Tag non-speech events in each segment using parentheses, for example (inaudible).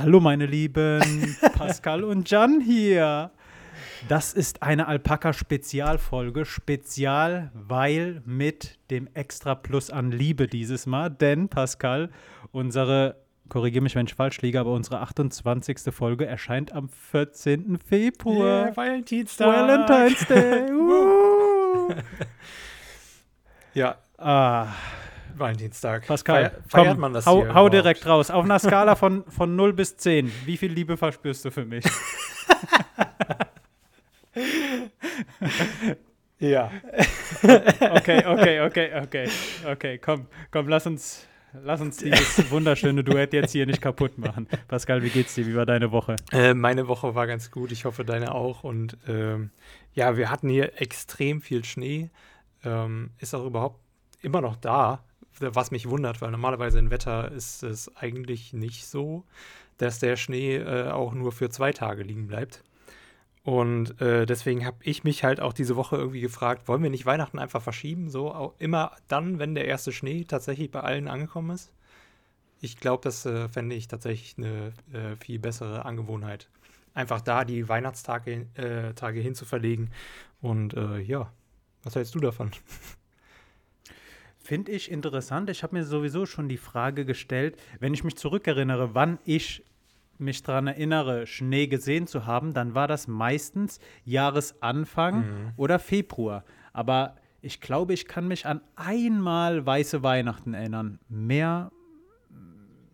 Hallo meine Lieben, (laughs) Pascal und Jan hier. Das ist eine Alpaka-Spezialfolge. Spezial, weil mit dem Extra Plus an Liebe dieses Mal. Denn, Pascal, unsere, korrigiere mich, wenn ich falsch liege, aber unsere 28. Folge erscheint am 14. Februar. Yeah, Valentinstag. Valentine's Day. (laughs) Uh. ja, ah, Valentinstag. Pascal, Feier, feiert komm, man das hau, hier hau direkt raus. Auf einer Skala von, von 0 bis 10. Wie viel Liebe verspürst du für mich? (laughs) Ja. Okay, okay, okay, okay, okay, komm, komm, lass uns, lass uns dieses wunderschöne Duett jetzt hier nicht kaputt machen. Pascal, wie geht's dir? Wie war deine Woche? Äh, meine Woche war ganz gut. Ich hoffe, deine auch. Und ähm, ja, wir hatten hier extrem viel Schnee. Ähm, ist auch überhaupt immer noch da, was mich wundert, weil normalerweise im Wetter ist es eigentlich nicht so, dass der Schnee äh, auch nur für zwei Tage liegen bleibt. Und äh, deswegen habe ich mich halt auch diese Woche irgendwie gefragt, wollen wir nicht Weihnachten einfach verschieben? So immer dann, wenn der erste Schnee tatsächlich bei allen angekommen ist. Ich glaube, das äh, fände ich tatsächlich eine äh, viel bessere Angewohnheit. Einfach da die Weihnachtstage äh, Tage hinzuverlegen. Und äh, ja, was hältst du davon? (laughs) Finde ich interessant. Ich habe mir sowieso schon die Frage gestellt, wenn ich mich zurückerinnere, wann ich mich daran erinnere, Schnee gesehen zu haben, dann war das meistens Jahresanfang Mhm. oder Februar. Aber ich glaube, ich kann mich an einmal weiße Weihnachten erinnern. Mehr.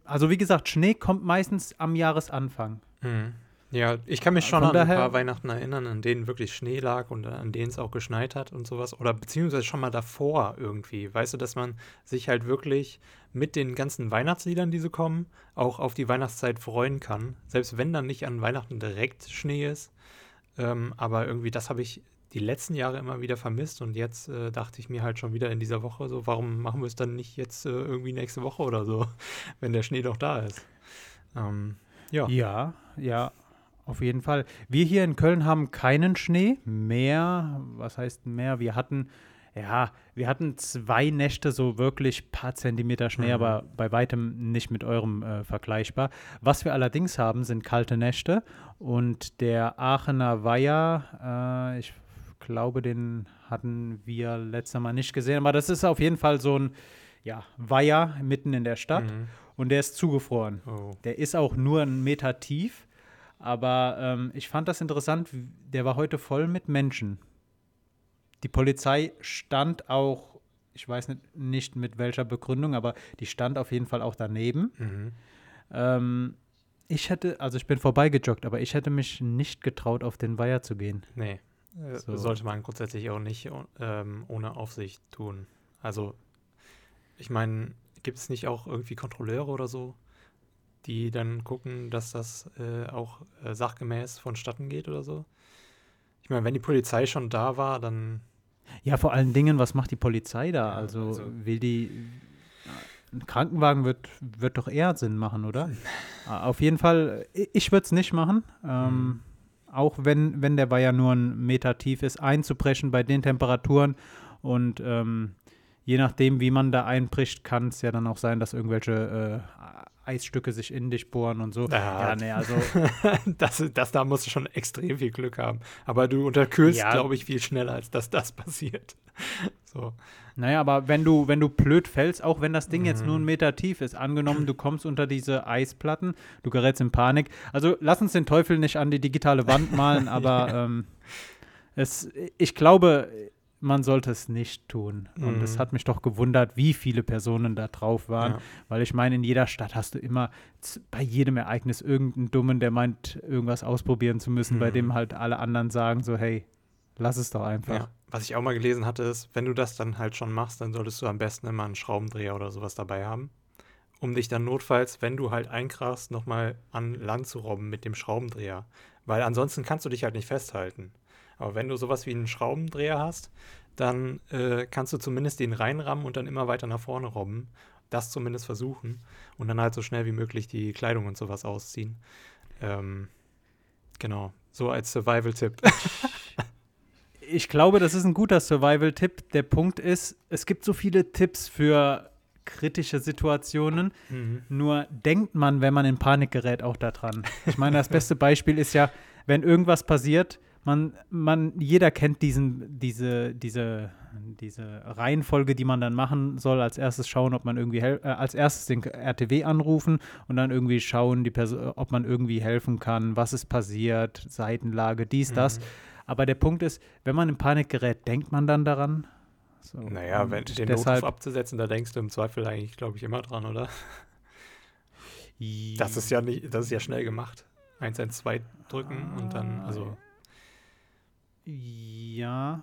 Also wie gesagt, Schnee kommt meistens am Jahresanfang. Mhm. Ja, ich kann mich schon Von an ein paar Weihnachten erinnern, an denen wirklich Schnee lag und an denen es auch geschneit hat und sowas. Oder beziehungsweise schon mal davor irgendwie. Weißt du, dass man sich halt wirklich mit den ganzen Weihnachtsliedern, die so kommen, auch auf die Weihnachtszeit freuen kann. Selbst wenn dann nicht an Weihnachten direkt Schnee ist. Ähm, aber irgendwie, das habe ich die letzten Jahre immer wieder vermisst und jetzt äh, dachte ich mir halt schon wieder in dieser Woche so, warum machen wir es dann nicht jetzt äh, irgendwie nächste Woche oder so, (laughs) wenn der Schnee doch da ist. Ähm, ja. Ja, ja, auf jeden Fall. Wir hier in Köln haben keinen Schnee mehr. Was heißt mehr? Wir hatten, ja, wir hatten zwei Nächte so wirklich paar Zentimeter Schnee, Mhm. aber bei weitem nicht mit eurem äh, vergleichbar. Was wir allerdings haben, sind kalte Nächte und der Aachener Weiher, äh, ich glaube, den hatten wir letztes Mal nicht gesehen, aber das ist auf jeden Fall so ein ja, Weiher mitten in der Stadt Mhm. und der ist zugefroren. Oh. Der ist auch nur einen Meter tief, aber ähm, ich fand das interessant. Der war heute voll mit Menschen. Die Polizei stand auch, ich weiß nicht, nicht mit welcher Begründung, aber die stand auf jeden Fall auch daneben. Mhm. Ähm, ich hätte, also ich bin vorbeigejoggt, aber ich hätte mich nicht getraut, auf den Weiher zu gehen. Nee, äh, So. sollte man grundsätzlich auch nicht ähm, ohne Aufsicht tun. Also, ich meine, gibt es nicht auch irgendwie Kontrolleure oder so, die dann gucken, dass das äh, auch äh, sachgemäß vonstatten geht oder so? Ich meine, wenn die Polizei schon da war, dann Ja, vor allen Dingen, was macht die Polizei da? Also, also- will die. Ein Krankenwagen wird, wird doch eher Sinn machen, oder? Ah, (laughs) Auf jeden Fall, i- ich würde es nicht machen. Ähm, Mhm. Auch wenn, wenn der Weiher nur einen Meter tief ist, einzubrechen bei den Temperaturen. Und ähm, je nachdem, wie man da einbricht, kann es ja dann auch sein, dass irgendwelche äh, Eisstücke sich in dich bohren und so. Ah, ja, nee, also (laughs) das, das da musst du schon extrem viel Glück haben. Aber du unterkühlst, Ja. glaube ich, viel schneller, als dass das passiert. (laughs) So. Naja, aber wenn du, wenn du blöd fällst, auch wenn das Ding jetzt Mhm. nur einen Meter tief ist, angenommen, du kommst unter diese Eisplatten, du gerätst in Panik. Also lass uns den Teufel nicht an die digitale Wand malen, (laughs) aber ähm, es, ich glaube, man sollte es nicht tun. Und es Mhm. hat mich doch gewundert, wie viele Personen da drauf waren. Ja. Weil ich meine, in jeder Stadt hast du immer bei jedem Ereignis irgendeinen Dummen, der meint, irgendwas ausprobieren zu müssen, bei Mhm. dem halt alle anderen sagen so, hey, lass es doch einfach. Ja. Was ich auch mal gelesen hatte, ist, wenn du das dann halt schon machst, dann solltest du am besten immer einen Schraubendreher oder sowas dabei haben, um dich dann notfalls, wenn du halt einkrachst, nochmal an Land zu robben mit dem Schraubendreher. Weil ansonsten kannst du dich halt nicht festhalten. Aber wenn du sowas wie einen Schraubendreher hast, dann äh, kannst du zumindest den reinrammen und dann immer weiter nach vorne robben. Das zumindest versuchen. Und dann halt so schnell wie möglich die Kleidung und sowas ausziehen. Ähm, genau. So als Survival-Tipp. (laughs) Ich glaube, das ist ein guter Survival-Tipp. Der Punkt ist, es gibt so viele Tipps für kritische Situationen. Mhm. Nur denkt man, wenn man in Panik gerät, auch daran. Ich meine, das beste Beispiel ist ja, wenn irgendwas passiert, man, man, jeder kennt diesen, diese, diese, diese Reihenfolge, die man dann machen soll. Als erstes schauen, ob man irgendwie äh, als erstes den RTW anrufen und dann irgendwie schauen, die ob man irgendwie helfen kann, was ist passiert, Seitenlage, dies, das. Mhm. Aber der Punkt ist, wenn man in Panik gerät, denkt man dann daran. So, Naja, wenn, den deshalb, Notruf abzusetzen, da denkst du im Zweifel eigentlich, glaube ich, immer dran, oder? Das ist ja nicht, das ist ja schnell gemacht. 112 drücken und dann, also. Ja.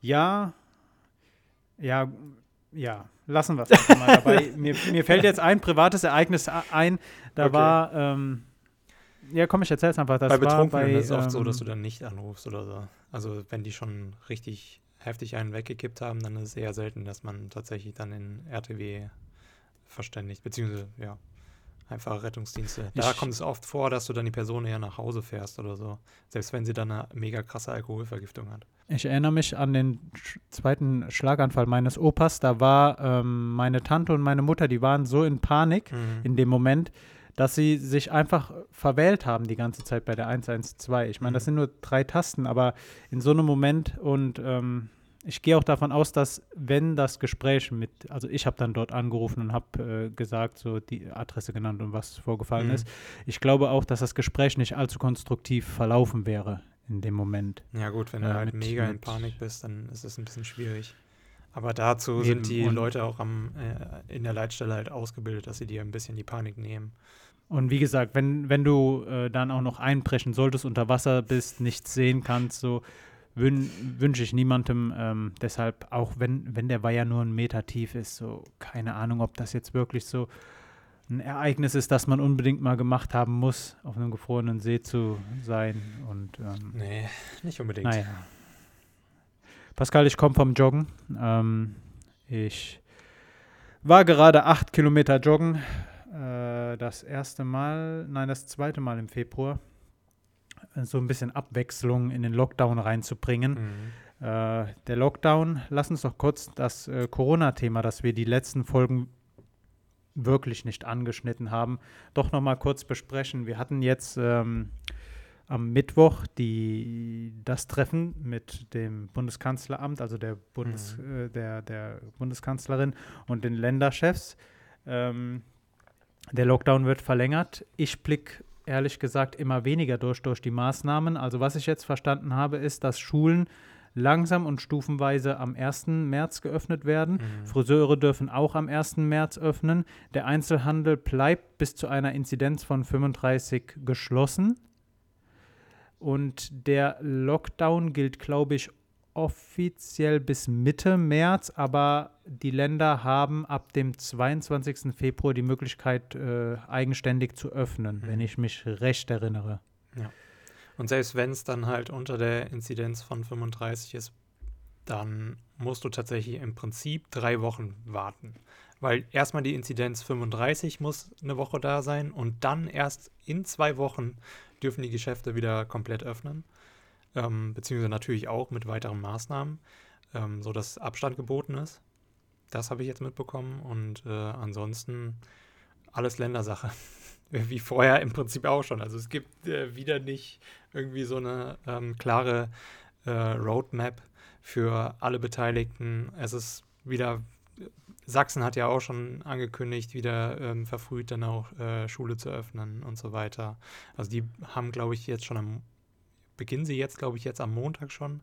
Ja. Ja. Ja. Lassen wir es einfach mal dabei. (laughs) Mir, mir fällt jetzt ein privates Ereignis ein. Da Okay. war. Ähm, ja, komm, ich erzähl's einfach. Das bei Betrunkenen bei, ist es oft so, dass du ähm, dann nicht anrufst oder so. Also wenn die schon richtig heftig einen weggekippt haben, dann ist es eher selten, dass man tatsächlich dann in RTW verständigt, beziehungsweise ja, einfach Rettungsdienste. Da Ich- kommt es oft vor, dass du dann die Person eher nach Hause fährst oder so, selbst wenn sie dann eine mega krasse Alkoholvergiftung hat. Ich erinnere mich an den zweiten Schlaganfall meines Opas. Da war ähm, meine Tante und meine Mutter, die waren so in Panik Mhm. in dem Moment, dass sie sich einfach verwählt haben die ganze Zeit bei der 112. Ich meine, das Mhm. sind nur drei Tasten, aber in so einem Moment und ähm, ich gehe auch davon aus, dass wenn das Gespräch mit, also ich habe dann dort angerufen und habe äh, gesagt, so die Adresse genannt und was vorgefallen Mhm. ist. Ich glaube auch, dass das Gespräch nicht allzu konstruktiv verlaufen wäre in dem Moment. Ja gut, wenn du Äh, halt mit- mega in Panik bist, dann ist es ein bisschen schwierig. Aber dazu sind die Leute auch am, äh, in der Leitstelle halt ausgebildet, dass sie dir ein bisschen die Panik nehmen. Und wie gesagt, wenn, wenn du äh, dann auch noch einbrechen solltest, unter Wasser bist, nichts sehen kannst, so wün wünsche ich niemandem. Ähm, deshalb, auch wenn, wenn der Weiher nur einen Meter tief ist, so keine Ahnung, ob das jetzt wirklich so ein Ereignis ist, das man unbedingt mal gemacht haben muss, auf einem gefrorenen See zu sein. Und ähm, Nee, nicht unbedingt. naja. Pascal, ich komme vom Joggen. Ähm, ich war gerade acht Kilometer joggen. Äh, das erste Mal, nein, das zweite Mal im Februar. So ein bisschen Abwechslung in den Lockdown reinzubringen. Mhm. Äh, der Lockdown, lass uns doch kurz das äh, Corona-Thema, das wir die letzten Folgen wirklich nicht angeschnitten haben, doch nochmal kurz besprechen. Wir hatten jetzt ähm, am Mittwoch die, das Treffen mit dem Bundeskanzleramt, also der, Bundes, äh, der, der Bundeskanzlerin und den Länderchefs. Ähm, der Lockdown wird verlängert. Ich blicke ehrlich gesagt immer weniger durch durch die Maßnahmen. Also was ich jetzt verstanden habe, ist, dass Schulen langsam und stufenweise am 1. März geöffnet werden. Mhm. Friseure dürfen auch am 1. März öffnen. Der Einzelhandel bleibt bis zu einer Inzidenz von 35 geschlossen. Und der Lockdown gilt, glaube ich, offiziell bis Mitte März, aber die Länder haben ab dem 22. Februar die Möglichkeit, äh, eigenständig zu öffnen, Mhm. wenn ich mich recht erinnere. Und selbst wenn es dann halt unter der Inzidenz von 35 ist, dann musst du tatsächlich im Prinzip drei Wochen warten. Weil erstmal die Inzidenz 35 muss eine Woche da sein und dann erst in zwei Wochen dürfen die Geschäfte wieder komplett öffnen. Ähm, beziehungsweise natürlich auch mit weiteren Maßnahmen, ähm, sodass Abstand geboten ist. Das habe ich jetzt mitbekommen und äh, ansonsten alles Ländersache. (laughs) Wie vorher im Prinzip auch schon. Also es gibt äh, wieder nicht irgendwie so eine ähm, klare äh, Roadmap für alle Beteiligten. Es ist wieder, Sachsen hat ja auch schon angekündigt, wieder ähm, verfrüht dann auch äh, Schule zu öffnen und so weiter. Also die haben, glaube ich, jetzt schon am, beginnen sie jetzt, glaube ich, jetzt am Montag schon.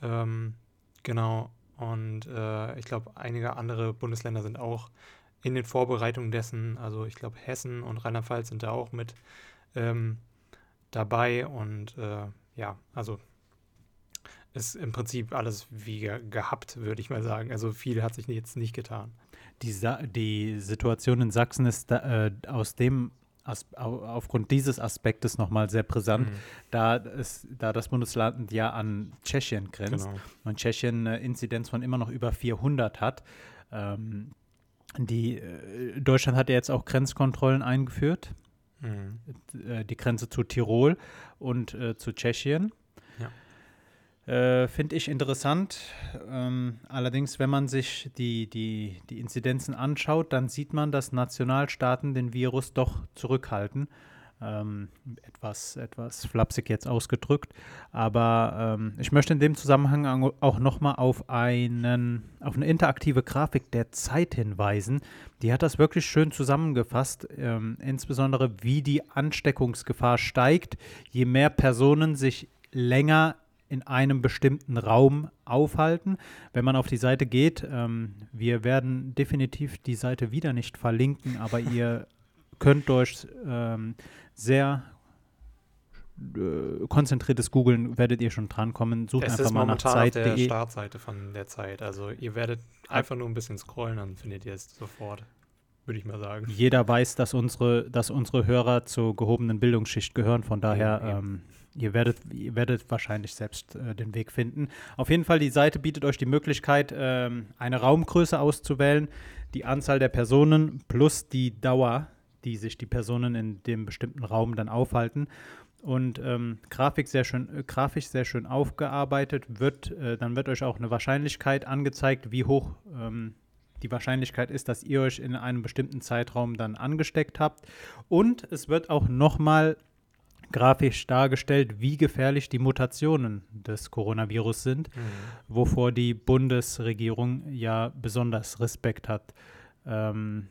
Ähm, genau. Und äh, ich glaube, einige andere Bundesländer sind auch in den Vorbereitungen dessen, also ich glaube, Hessen und Rheinland-Pfalz sind da auch mit ähm, dabei und äh, ja, also ist im Prinzip alles wie ge gehabt, würde ich mal sagen. Also viel hat sich jetzt nicht getan. Die, Sa die Situation in Sachsen ist da, äh, aus dem As aufgrund dieses Aspektes nochmal sehr brisant, Mhm, da, es, da das Bundesland ja an Tschechien grenzt genau. und Tschechien eine Inzidenz von immer noch über 400 hat. Ähm, die, äh, Deutschland hat ja jetzt auch Grenzkontrollen eingeführt, Mhm. äh, die Grenze zu Tirol und äh, zu Tschechien. Äh, Finde ich interessant. Ähm, allerdings, wenn man sich die, die, die Inzidenzen anschaut, dann sieht man, dass Nationalstaaten den Virus doch zurückhalten. Ähm, etwas, etwas flapsig jetzt ausgedrückt. Aber ähm, ich möchte in dem Zusammenhang auch nochmal auf, auf eine interaktive Grafik der Zeit hinweisen. Die hat das wirklich schön zusammengefasst, ähm, insbesondere wie die Ansteckungsgefahr steigt, je mehr Personen sich länger in einem bestimmten Raum aufhalten. Wenn man auf die Seite geht, ähm, wir werden definitiv die Seite wieder nicht verlinken, aber (laughs) ihr könnt durch ähm, sehr äh, konzentriertes Googeln werdet ihr schon drankommen. Sucht es einfach mal nach Zeit. auf der Startseite von der Zeit. Also ihr werdet einfach nur ein bisschen scrollen, dann findet ihr es sofort würde ich mal sagen. Jeder weiß, dass unsere, dass unsere Hörer zur gehobenen Bildungsschicht gehören. Von daher, ja, ähm, ihr, werdet, ihr werdet wahrscheinlich selbst äh, den Weg finden. Auf jeden Fall, die Seite bietet euch die Möglichkeit, ähm, eine Raumgröße auszuwählen, die Anzahl der Personen plus die Dauer, die sich die Personen in dem bestimmten Raum dann aufhalten. Und ähm, Grafik sehr schön, äh, grafisch sehr schön aufgearbeitet wird, äh, dann wird euch auch eine Wahrscheinlichkeit angezeigt, wie hoch ähm, die Wahrscheinlichkeit ist, dass ihr euch in einem bestimmten Zeitraum dann angesteckt habt. Und es wird auch nochmal grafisch dargestellt, wie gefährlich die Mutationen des Coronavirus sind, mhm. wovor die Bundesregierung ja besonders Respekt hat. Ähm,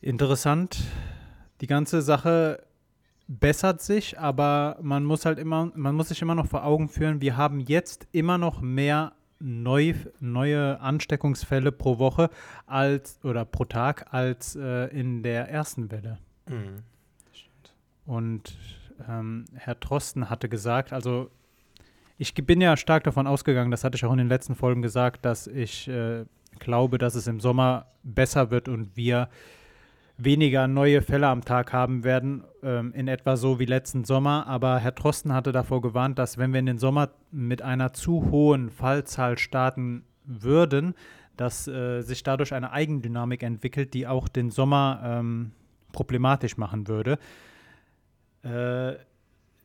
interessant, die ganze Sache bessert sich, aber man muss halt immer, man muss sich immer noch vor Augen führen, wir haben jetzt immer noch mehr neu, neue Ansteckungsfälle pro Woche als oder pro Tag als äh, in der ersten Welle. Mhm. Und ähm, Herr Drosten hatte gesagt, also ich bin ja stark davon ausgegangen, das hatte ich auch in den letzten Folgen gesagt, dass ich äh, glaube, dass es im Sommer besser wird und wir weniger neue Fälle am Tag haben werden, ähm, in etwa so wie letzten Sommer. Aber Herr Trosten hatte davor gewarnt, dass wenn wir in den Sommer mit einer zu hohen Fallzahl starten würden, dass äh, sich dadurch eine Eigendynamik entwickelt, die auch den Sommer ähm, problematisch machen würde. Äh,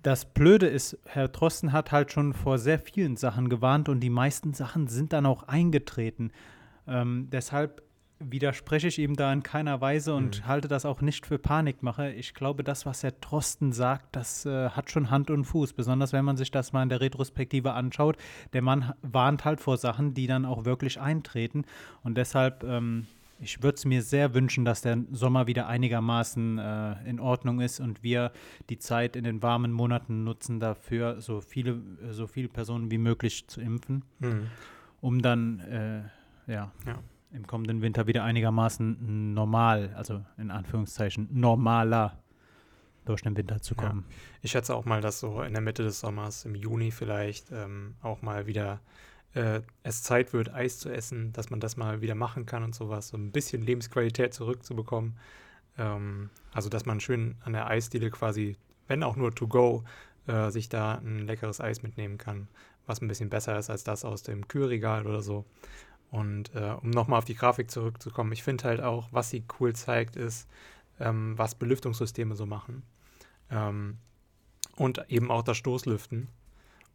das Blöde ist, Herr Drosten hat halt schon vor sehr vielen Sachen gewarnt und die meisten Sachen sind dann auch eingetreten. Ähm, deshalb widerspreche ich ihm da in keiner Weise und mhm. halte das auch nicht für Panikmache. Ich glaube, das, was Herr Drosten sagt, das äh, hat schon Hand und Fuß, besonders wenn man sich das mal in der Retrospektive anschaut. Der Mann warnt halt vor Sachen, die dann auch wirklich eintreten und deshalb, ähm, ich würde es mir sehr wünschen, dass der Sommer wieder einigermaßen äh, in Ordnung ist und wir die Zeit in den warmen Monaten nutzen dafür, so viele, so viele Personen wie möglich zu impfen, mhm. um dann, äh, ja. ja im kommenden Winter wieder einigermaßen normal, also in Anführungszeichen normaler durch den Winter zu kommen. Ja. Ich schätze auch mal, dass so in der Mitte des Sommers, im Juni vielleicht, ähm, auch mal wieder äh, es Zeit wird, Eis zu essen, dass man das mal wieder machen kann und sowas, so ein bisschen Lebensqualität zurückzubekommen. Ähm, also, dass man schön an der Eisdiele quasi, wenn auch nur to go, äh, sich da ein leckeres Eis mitnehmen kann, was ein bisschen besser ist als das aus dem Kühlregal oder so. Und äh, um nochmal auf die Grafik zurückzukommen, ich finde halt auch, was sie cool zeigt, ist, ähm, was Belüftungssysteme so machen. Ähm, und eben auch das Stoßlüften.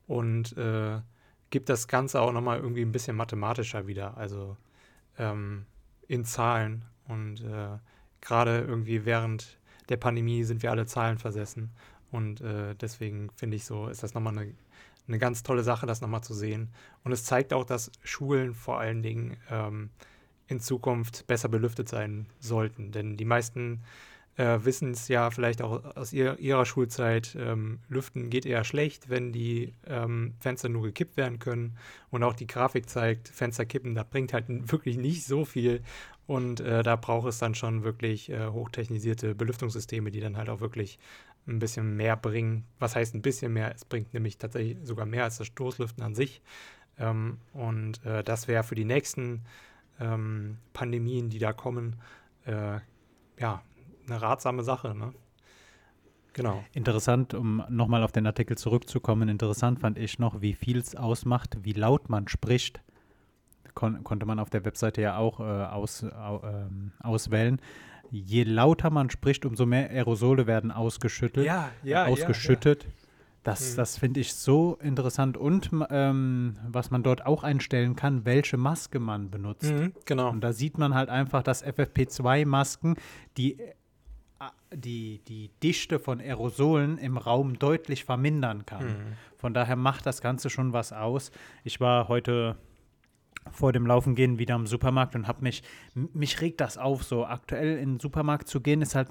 Und äh, gibt das Ganze auch nochmal irgendwie ein bisschen mathematischer wieder, also ähm, in Zahlen. Und äh, gerade irgendwie während der Pandemie sind wir alle Zahlen versessen. Und äh, deswegen finde ich so, ist das nochmal eine eine ganz tolle Sache, das nochmal zu sehen. Und es zeigt auch, dass Schulen vor allen Dingen ähm, in Zukunft besser belüftet sein sollten. Denn die meisten äh, wissen es ja vielleicht auch aus ihr, ihrer Schulzeit, ähm, Lüften geht eher schlecht, wenn die ähm, Fenster nur gekippt werden können. Und auch die Grafik zeigt, Fenster kippen, das bringt halt wirklich nicht so viel. Und äh, da braucht es dann schon wirklich äh, hochtechnisierte Belüftungssysteme, die dann halt auch wirklich ein bisschen mehr bringen. Was heißt ein bisschen mehr? Es bringt nämlich tatsächlich sogar mehr als das Stoßlüften an sich. Ähm, und äh, das wäre für die nächsten ähm, Pandemien, die da kommen, äh, ja, eine ratsame Sache. Ne? Genau. Interessant, um nochmal auf den Artikel zurückzukommen, interessant fand ich noch, wie viel es ausmacht, wie laut man spricht. Kon konnte man auf der Webseite ja auch äh, aus, au, ähm, auswählen je lauter man spricht, umso mehr Aerosole werden ausgeschüttet. Ja, ja, ausgeschüttet. Ja, ja. Das, Mhm. das finde ich so interessant. Und ähm, was man dort auch einstellen kann, welche Maske man benutzt. Mhm, genau. Und da sieht man halt einfach, dass FFP2-Masken die, äh, die, die Dichte von Aerosolen im Raum deutlich vermindern kann. Mhm. Von daher macht das Ganze schon was aus. Ich war heute vor dem Laufengehen wieder im Supermarkt und habe mich, mich regt das auf, so aktuell in den Supermarkt zu gehen, ist halt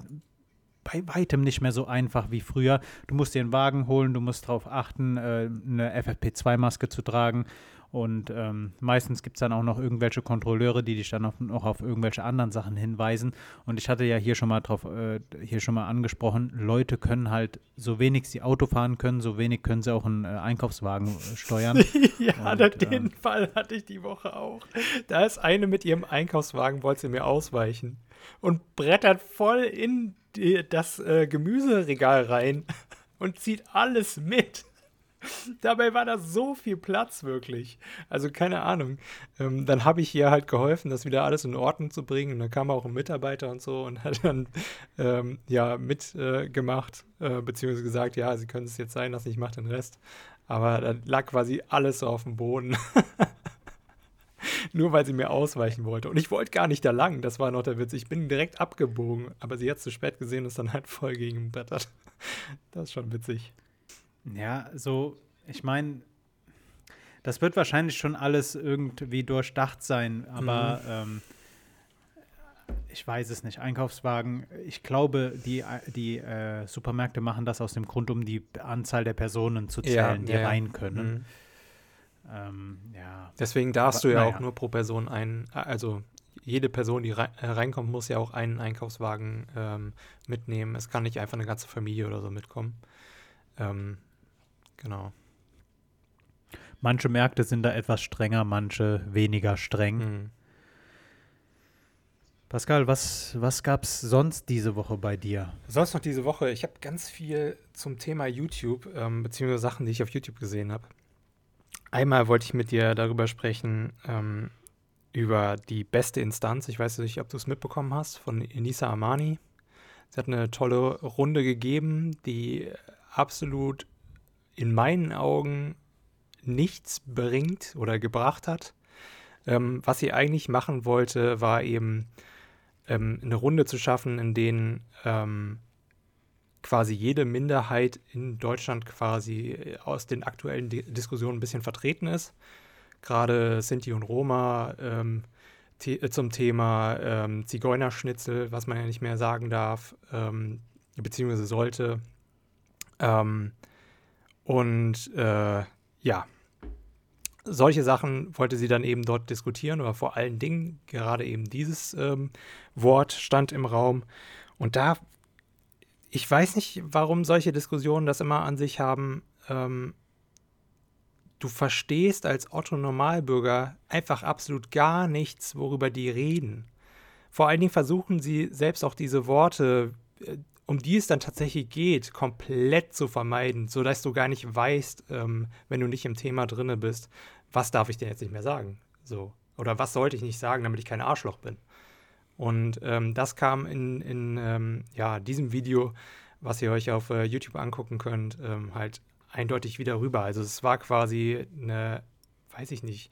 bei weitem nicht mehr so einfach wie früher. Du musst dir einen Wagen holen, du musst darauf achten, äh, eine FFP2-Maske zu tragen. Und ähm, meistens gibt es dann auch noch irgendwelche Kontrolleure, die dich dann auch noch auf irgendwelche anderen Sachen hinweisen. Und ich hatte ja hier schon mal drauf, äh, hier schon mal angesprochen, Leute können halt, so wenig sie Auto fahren können, so wenig können sie auch einen äh, Einkaufswagen äh, steuern. (laughs) ja, Und, den ähm, Fall hatte ich die Woche auch. Da ist eine mit ihrem Einkaufswagen, wollte sie mir ausweichen und brettert voll in die, das äh, Gemüseregal rein (laughs) und zieht alles mit. (laughs) Dabei war da so viel Platz wirklich. Also keine Ahnung. Ähm, dann habe ich ihr halt geholfen, das wieder alles in Ordnung zu bringen. Und dann kam auch ein Mitarbeiter und so und hat dann ähm, ja mitgemacht, äh, äh, beziehungsweise gesagt, ja, sie können es jetzt sein lassen, ich mache den Rest. Aber da lag quasi alles so auf dem Boden. (laughs) Nur weil sie mir ausweichen wollte. Und ich wollte gar nicht da lang, das war noch der Witz. Ich bin direkt abgebogen, aber sie hat es zu spät gesehen und ist dann halt voll gegen ihn brettert. (laughs) Das ist schon witzig. Ja, so, ich meine, das wird wahrscheinlich schon alles irgendwie durchdacht sein, aber ähm, ich weiß es nicht. Einkaufswagen, ich glaube, die, die äh, Supermärkte machen das aus dem Grund, um die Anzahl der Personen zu Ja, zählen, die ja, ja. rein können. Mhm. Ähm, ja, Deswegen darfst Aber, du ja naja. auch nur pro Person einen, also jede Person, die äh, reinkommt, muss ja auch einen Einkaufswagen ähm, mitnehmen. Es kann nicht einfach eine ganze Familie oder so mitkommen. Ähm, genau. manche Märkte sind da etwas strenger, manche weniger streng. Mhm. Pascal, was, was gab es sonst diese Woche bei dir? Sonst noch diese Woche, ich habe ganz viel zum Thema YouTube, ähm, beziehungsweise Sachen, die ich auf YouTube gesehen habe. Einmal wollte ich mit dir darüber sprechen, ähm, über die beste Instanz. Ich weiß nicht, ob du es mitbekommen hast, von Enisa Amani. Sie hat eine tolle Runde gegeben, die absolut in meinen Augen nichts bringt oder gebracht hat. Ähm, was sie eigentlich machen wollte, war eben ähm, eine Runde zu schaffen, in denen ähm, quasi jede Minderheit in Deutschland quasi äh, aus den aktuellen Di Diskussionen ein bisschen vertreten ist. Gerade Sinti und Roma ähm, äh, zum Thema ähm, Zigeunerschnitzel, was man ja nicht mehr sagen darf, ähm, beziehungsweise sollte. Ähm, und äh, ja, solche Sachen wollte sie dann eben dort diskutieren, aber vor allen Dingen gerade eben dieses ähm, Wort stand im Raum. Und da, ich weiß nicht, warum solche Diskussionen das immer an sich haben. Ähm, du verstehst als Otto Normalbürger einfach absolut gar nichts, worüber die reden. Vor allen Dingen versuchen sie selbst auch diese Worte, äh, um die es dann tatsächlich geht, komplett zu vermeiden, sodass du gar nicht weißt, ähm, wenn du nicht im Thema drinne bist, was darf ich denn jetzt nicht mehr sagen? So. Oder was sollte ich nicht sagen, damit ich kein Arschloch bin? Und ähm, das kam in, in ähm, ja, diesem Video, was ihr euch auf äh, YouTube angucken könnt, ähm, halt eindeutig wieder rüber. Also es war quasi eine, weiß ich nicht,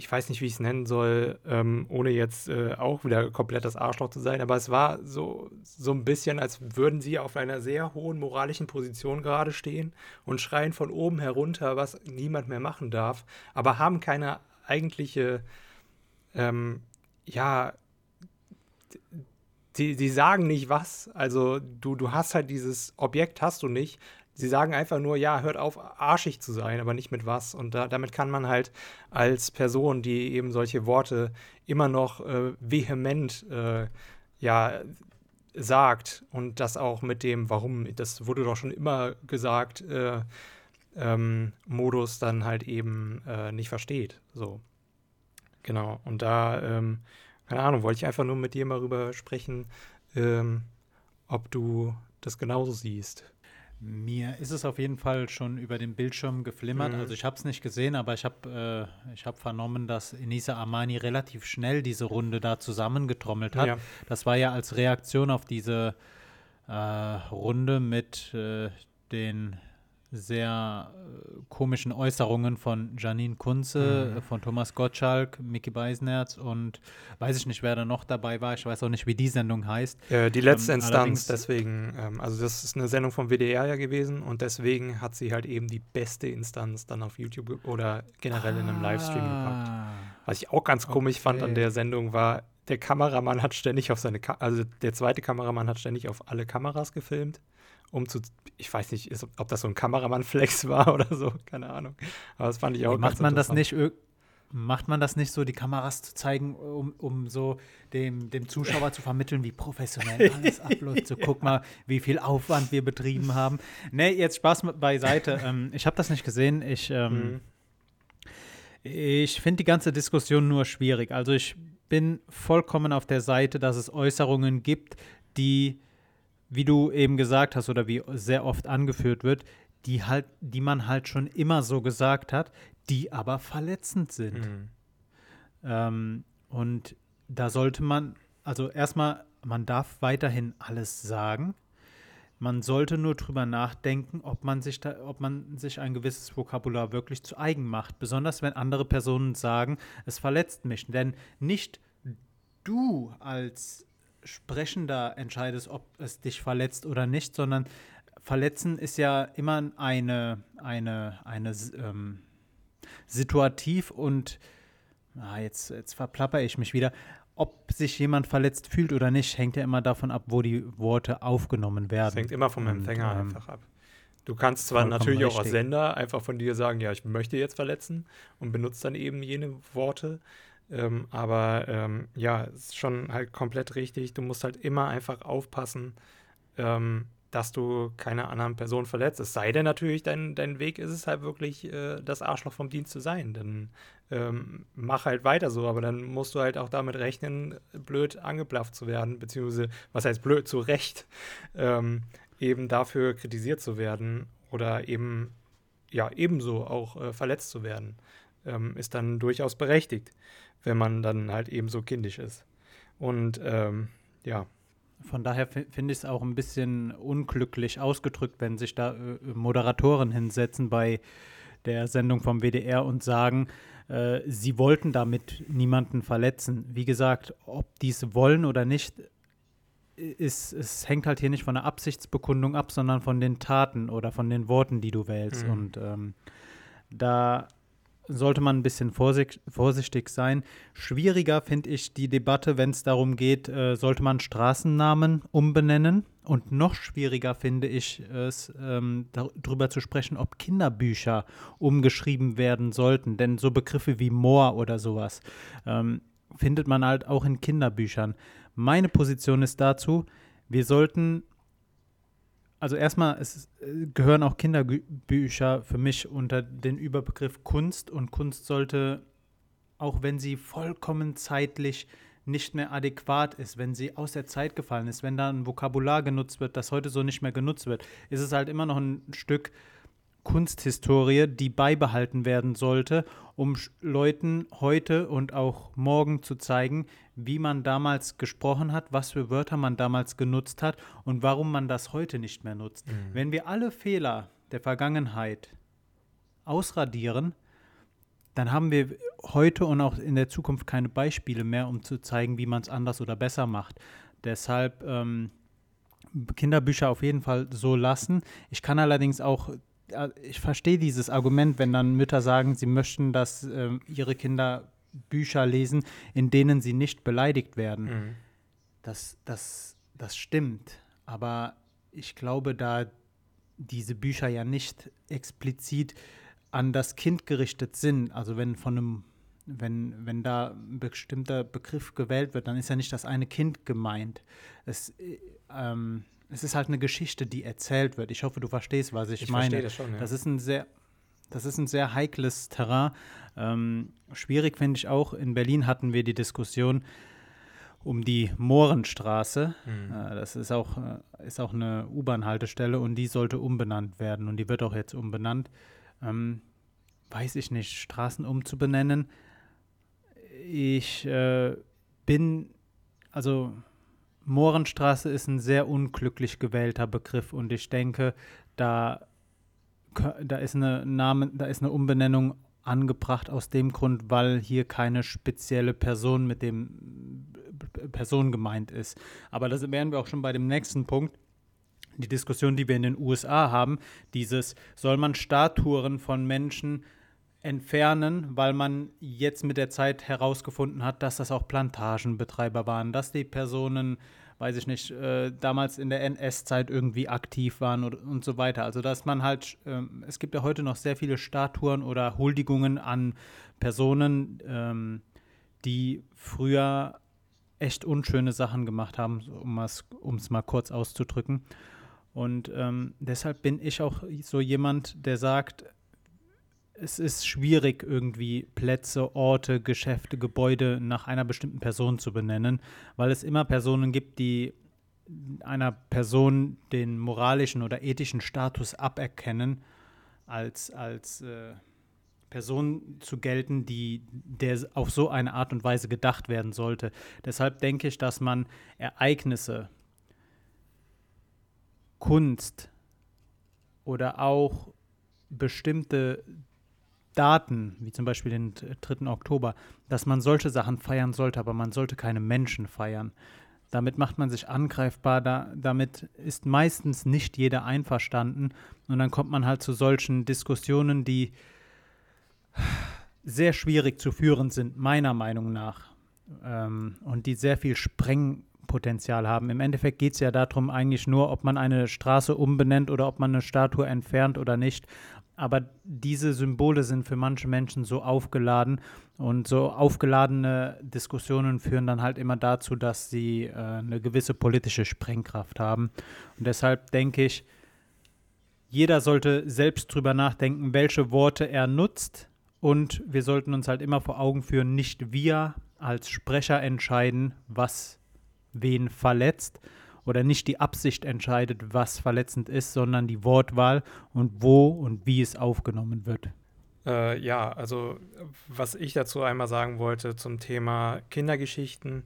ich weiß nicht, wie ich es nennen soll, ähm, ohne jetzt äh, auch wieder komplett das Arschloch zu sein, aber es war so, so ein bisschen, als würden sie auf einer sehr hohen moralischen Position gerade stehen und schreien von oben herunter, was niemand mehr machen darf, aber haben keine eigentliche, ähm, ja, die, die sagen nicht was. Also du, du hast halt dieses Objekt, hast du nicht. Sie sagen einfach nur, ja, hört auf, arschig zu sein, aber nicht mit was. Und da, damit kann man halt als Person, die eben solche Worte immer noch äh, vehement äh, ja, sagt und das auch mit dem, warum, das wurde doch schon immer gesagt, äh, ähm, Modus dann halt eben äh, nicht versteht. So. Genau. Und da, ähm, keine Ahnung, wollte ich einfach nur mit dir mal rüber sprechen, ähm, ob du das genauso siehst. Mir ist es auf jeden Fall schon über den Bildschirm geflimmert. Mhm. Also ich habe es nicht gesehen, aber ich habe äh, ich hab vernommen, dass Enisa Amani relativ schnell diese Runde da zusammengetrommelt hat. Ja. Das war ja als Reaktion auf diese äh, Runde mit äh, den sehr äh, komischen Äußerungen von Janine Kunze, Mhm. äh, von Thomas Gottschalk, Mickey Beisenherz und weiß ich nicht, wer da noch dabei war. Ich weiß auch nicht, wie die Sendung heißt. Äh, die letzte Ähm, Instanz, deswegen, ähm, also das ist eine Sendung vom WDR ja gewesen und deswegen hat sie halt eben die beste Instanz dann auf YouTube oder generell in einem Livestream gepackt. Ah. Was ich auch ganz komisch fand an Okay. der Sendung war, der Kameramann hat ständig auf seine, Ka also der zweite Kameramann hat ständig auf alle Kameras gefilmt, um zu, ich weiß nicht, ist, ob das so ein Kameramann-Flex (laughs) war oder so, keine Ahnung. Aber das fand ich auch Wie macht man das nicht? Macht man das nicht so, die Kameras zu zeigen, um, um so dem, dem Zuschauer zu vermitteln, wie professionell alles (laughs) abläuft? So, guck mal, wie viel Aufwand wir betrieben (laughs) haben. Nee, jetzt Spaß beiseite. ähm, ich habe das nicht gesehen. Ich, ähm, Mhm. ich finde die ganze Diskussion nur schwierig. Also ich bin vollkommen auf der Seite, dass es Äußerungen gibt, die, wie du eben gesagt hast oder wie sehr oft angeführt wird, die halt, die man halt schon immer so gesagt hat, die aber verletzend sind. Mhm. Ähm, und da sollte man, also erstmal, man darf weiterhin alles sagen. Man sollte nur drüber nachdenken, ob man sich da, ob man sich ein gewisses Vokabular wirklich zu eigen macht. Besonders wenn andere Personen sagen, es verletzt mich. Denn nicht du als Sprechender entscheidest, ob es dich verletzt oder nicht, sondern verletzen ist ja immer eine, eine, eine ähm, situativ und ah, jetzt, jetzt verplapper ich mich wieder. Ob sich jemand verletzt fühlt oder nicht, hängt ja immer davon ab, wo die Worte aufgenommen werden. Das hängt immer vom Und, Empfänger ähm, einfach ab. Du kannst zwar natürlich auch als richtig. Sender einfach von dir sagen, ja, ich möchte jetzt verletzen und benutzt dann eben jene Worte. Ähm, aber ähm, ja, ist schon halt komplett richtig. Du musst halt immer einfach aufpassen, ähm, dass du keine anderen Personen verletzt. Es sei denn natürlich, dein, dein Weg ist es halt wirklich, äh, das Arschloch vom Dienst zu sein. Dann ähm, mach halt weiter so, aber dann musst du halt auch damit rechnen, blöd angeblafft zu werden, beziehungsweise, was heißt blöd, zu Recht, (laughs) ähm, eben dafür kritisiert zu werden oder eben, ja, ebenso auch äh, verletzt zu werden, ähm, ist dann durchaus berechtigt, wenn man dann halt eben so kindisch ist. Und ähm, ja, Von daher fi- finde ich es auch ein bisschen unglücklich ausgedrückt, wenn sich da äh, Moderatoren hinsetzen bei der Sendung vom WDR und sagen, äh, sie wollten damit niemanden verletzen. Wie gesagt, ob die es wollen oder nicht, ist, es hängt halt hier nicht von der Absichtsbekundung ab, sondern von den Taten oder von den Worten, die du wählst. Mhm. Und ähm, da sollte man ein bisschen vorsicht, vorsichtig sein. Schwieriger finde ich die Debatte, wenn es darum geht, äh, sollte man Straßennamen umbenennen. Und noch schwieriger finde ich es, ähm, darüber zu sprechen, ob Kinderbücher umgeschrieben werden sollten. Denn so Begriffe wie Moor oder sowas ähm, findet man halt auch in Kinderbüchern. Meine Position ist dazu, wir sollten also erstmal, es äh, gehören auch Kinderbücher für mich unter den Überbegriff Kunst. Und Kunst sollte, auch wenn sie vollkommen zeitlich nicht mehr adäquat ist, wenn sie aus der Zeit gefallen ist, wenn da ein Vokabular genutzt wird, das heute so nicht mehr genutzt wird, ist es halt immer noch ein Stück Kunsthistorie, die beibehalten werden sollte, um Leuten heute und auch morgen zu zeigen, wie man damals gesprochen hat, was für Wörter man damals genutzt hat und warum man das heute nicht mehr nutzt. Wenn wir alle Fehler der Vergangenheit ausradieren, dann haben wir heute und auch in der Zukunft keine Beispiele mehr, um zu zeigen, wie man es anders oder besser macht. Deshalb ähm, Kinderbücher auf jeden Fall so lassen. Ich kann allerdings auch, ich verstehe dieses Argument, wenn dann Mütter sagen, sie möchten, dass ähm, ihre Kinder Bücher lesen, in denen sie nicht beleidigt werden. mhm. Das, das, das stimmt. Aber ich glaube, da diese Bücher ja nicht explizit an das Kind gerichtet sind, also wenn von einem, wenn, wenn da ein bestimmter Begriff gewählt wird, dann ist ja nicht das eine Kind gemeint. Es, äh, ähm, es ist halt eine Geschichte, die erzählt wird. Ich hoffe, du verstehst, was ich, ich meine. verstehe das schon, ja. Das ist ein sehr, das ist ein sehr heikles Terrain. Ähm, schwierig finde ich auch. In Berlin hatten wir die Diskussion um die Mohrenstraße. Mhm. Äh, das ist auch, äh, ist auch eine U-Bahn-Haltestelle und die sollte umbenannt werden und die wird auch jetzt umbenannt. Ähm, weiß ich nicht, Straßen umzubenennen. Ich äh, bin, also Mohrenstraße ist ein sehr unglücklich gewählter Begriff und ich denke, da da ist eine Name, da ist eine Umbenennung angebracht aus dem Grund, weil hier keine spezielle Person mit dem Person gemeint ist. Aber das wären wir auch schon bei dem nächsten Punkt. Die Diskussion, die wir in den USA haben, dieses, soll man Statuen von Menschen entfernen, weil man jetzt mit der Zeit herausgefunden hat, dass das auch Plantagenbetreiber waren, dass die Personen weiß ich nicht, äh, damals in der NS-Zeit irgendwie aktiv waren und, und so weiter. Also dass man halt, ähm, es gibt ja heute noch sehr viele Statuen oder Huldigungen an Personen, ähm, die früher echt unschöne Sachen gemacht haben, um es mal kurz auszudrücken. Und ähm, deshalb bin ich auch so jemand, der sagt, es ist schwierig, irgendwie Plätze, Orte, Geschäfte, Gebäude nach einer bestimmten Person zu benennen, weil es immer Personen gibt, die einer Person den moralischen oder ethischen Status aberkennen, als, als äh, Person zu gelten, die der auf so eine Art und Weise gedacht werden sollte. Deshalb denke ich, dass man Ereignisse, Kunst oder auch bestimmte Daten, wie zum Beispiel den 3. Oktober, dass man solche Sachen feiern sollte, aber man sollte keine Menschen feiern. Damit macht man sich angreifbar, da, damit ist meistens nicht jeder einverstanden und dann kommt man halt zu solchen Diskussionen, die sehr schwierig zu führen sind, meiner Meinung nach, ähm, und die sehr viel Sprengpotenzial haben. Im Endeffekt geht es ja darum eigentlich nur, ob man eine Straße umbenennt oder ob man eine Statue entfernt oder nicht aber diese Symbole sind für manche Menschen so aufgeladen und so aufgeladene Diskussionen führen dann halt immer dazu, dass sie äh, eine gewisse politische Sprengkraft haben. Und deshalb denke ich, jeder sollte selbst drüber nachdenken, welche Worte er nutzt. Und wir sollten uns halt immer vor Augen führen, nicht wir als Sprecher entscheiden, was wen verletzt, oder nicht die Absicht entscheidet, was verletzend ist, sondern die Wortwahl und wo und wie es aufgenommen wird. Äh, ja, also was ich dazu einmal sagen wollte zum Thema Kindergeschichten.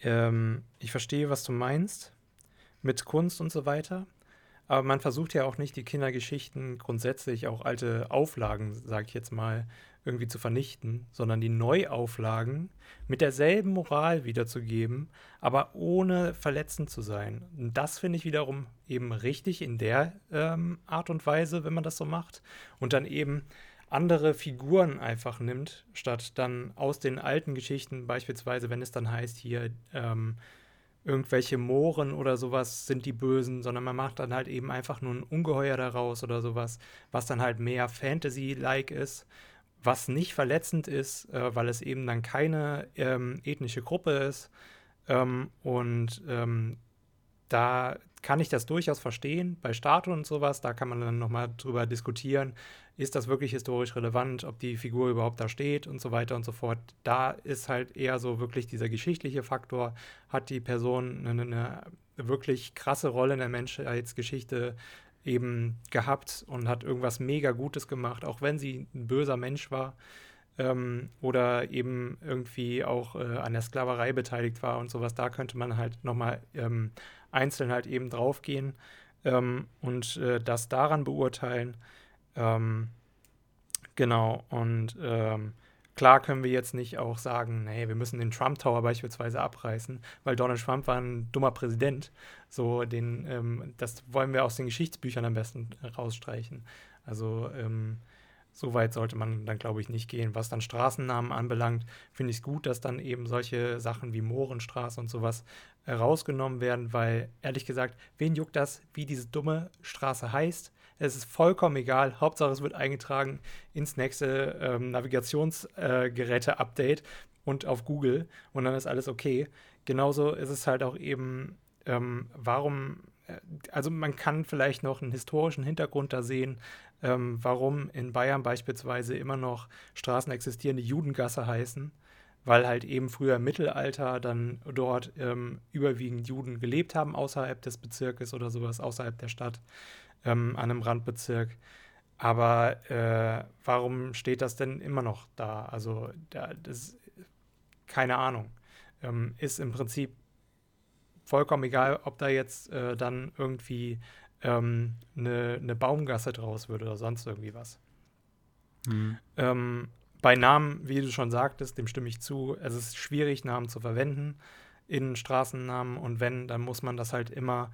Ähm, ich verstehe, was du meinst mit Kunst und so weiter. Aber man versucht ja auch nicht, die Kindergeschichten grundsätzlich, auch alte Auflagen, sage ich jetzt mal, irgendwie zu vernichten, sondern die Neuauflagen mit derselben Moral wiederzugeben, aber ohne verletzend zu sein. Und das finde ich wiederum eben richtig in der ähm, Art und Weise, wenn man das so macht. Und dann eben andere Figuren einfach nimmt, statt dann aus den alten Geschichten, beispielsweise, wenn es dann heißt, hier ähm, irgendwelche Mohren oder sowas sind die Bösen, sondern man macht dann halt eben einfach nur ein Ungeheuer daraus oder sowas, was dann halt mehr Fantasy-like ist was nicht verletzend ist, äh, weil es eben dann keine ähm, ethnische Gruppe ist. Ähm, und ähm, da kann ich das durchaus verstehen. Bei Statuen und sowas, da kann man dann nochmal drüber diskutieren, ist das wirklich historisch relevant, ob die Figur überhaupt da steht und so weiter und so fort. Da ist halt eher so wirklich dieser geschichtliche Faktor, hat die Person eine, eine wirklich krasse Rolle in der Menschheitsgeschichte eben gehabt und hat irgendwas mega Gutes gemacht, auch wenn sie ein böser Mensch war ähm, oder eben irgendwie auch äh, an der Sklaverei beteiligt war und sowas. Da könnte man halt nochmal ähm, einzeln halt eben draufgehen ähm, und äh, das daran beurteilen. Ähm, genau, und ähm, Klar können wir jetzt nicht auch sagen, nee, wir müssen den Trump Tower beispielsweise abreißen, weil Donald Trump war ein dummer Präsident. So, den, ähm, das wollen wir aus den Geschichtsbüchern am besten rausstreichen. Also, ähm, so weit sollte man dann, glaube ich, nicht gehen. Was dann Straßennamen anbelangt, finde ich es gut, dass dann eben solche Sachen wie Mohrenstraße und sowas rausgenommen werden, weil ehrlich gesagt, wen juckt das, wie diese dumme Straße heißt? Es ist vollkommen egal. Hauptsache, es wird eingetragen ins nächste ähm, Navigationsgeräte-Update äh, und auf Google und dann ist alles okay. Genauso ist es halt auch eben, ähm, warum, äh, also man kann vielleicht noch einen historischen Hintergrund da sehen, ähm, warum in Bayern beispielsweise immer noch Straßen existieren, die Judengasse heißen weil halt eben früher im Mittelalter dann dort ähm, überwiegend Juden gelebt haben außerhalb des Bezirkes oder sowas, außerhalb der Stadt ähm, an einem Randbezirk. Aber äh, warum steht das denn immer noch da? Also, da, das, keine Ahnung. Ähm, ist im Prinzip vollkommen egal, ob da jetzt äh, dann irgendwie ähm, eine, eine Baumgasse draus wird oder sonst irgendwie was. Mhm. Ähm, bei Namen, wie du schon sagtest, dem stimme ich zu. Es ist schwierig, Namen zu verwenden in Straßennamen und wenn, dann muss man das halt immer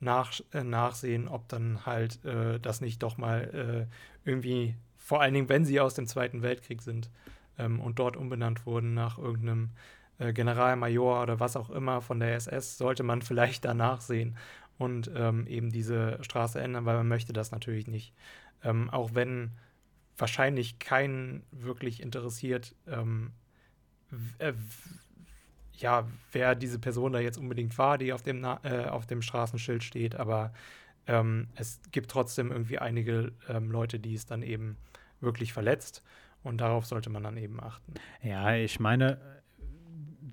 nach, äh, nachsehen, ob dann halt äh, das nicht doch mal äh, irgendwie, vor allen Dingen, wenn sie aus dem Zweiten Weltkrieg sind ähm, und dort umbenannt wurden nach irgendeinem äh, Generalmajor oder was auch immer von der SS, sollte man (laughs) vielleicht danach sehen und ähm, eben diese Straße ändern, weil man möchte das natürlich nicht. Ähm, auch wenn wahrscheinlich keinen wirklich interessiert, ähm, äh, ja, wer diese Person da jetzt unbedingt war, die auf dem, äh, auf dem Straßenschild steht, aber ähm, es gibt trotzdem irgendwie einige ähm, Leute, die es dann eben wirklich verletzt und darauf sollte man dann eben achten. Ja, ich meine,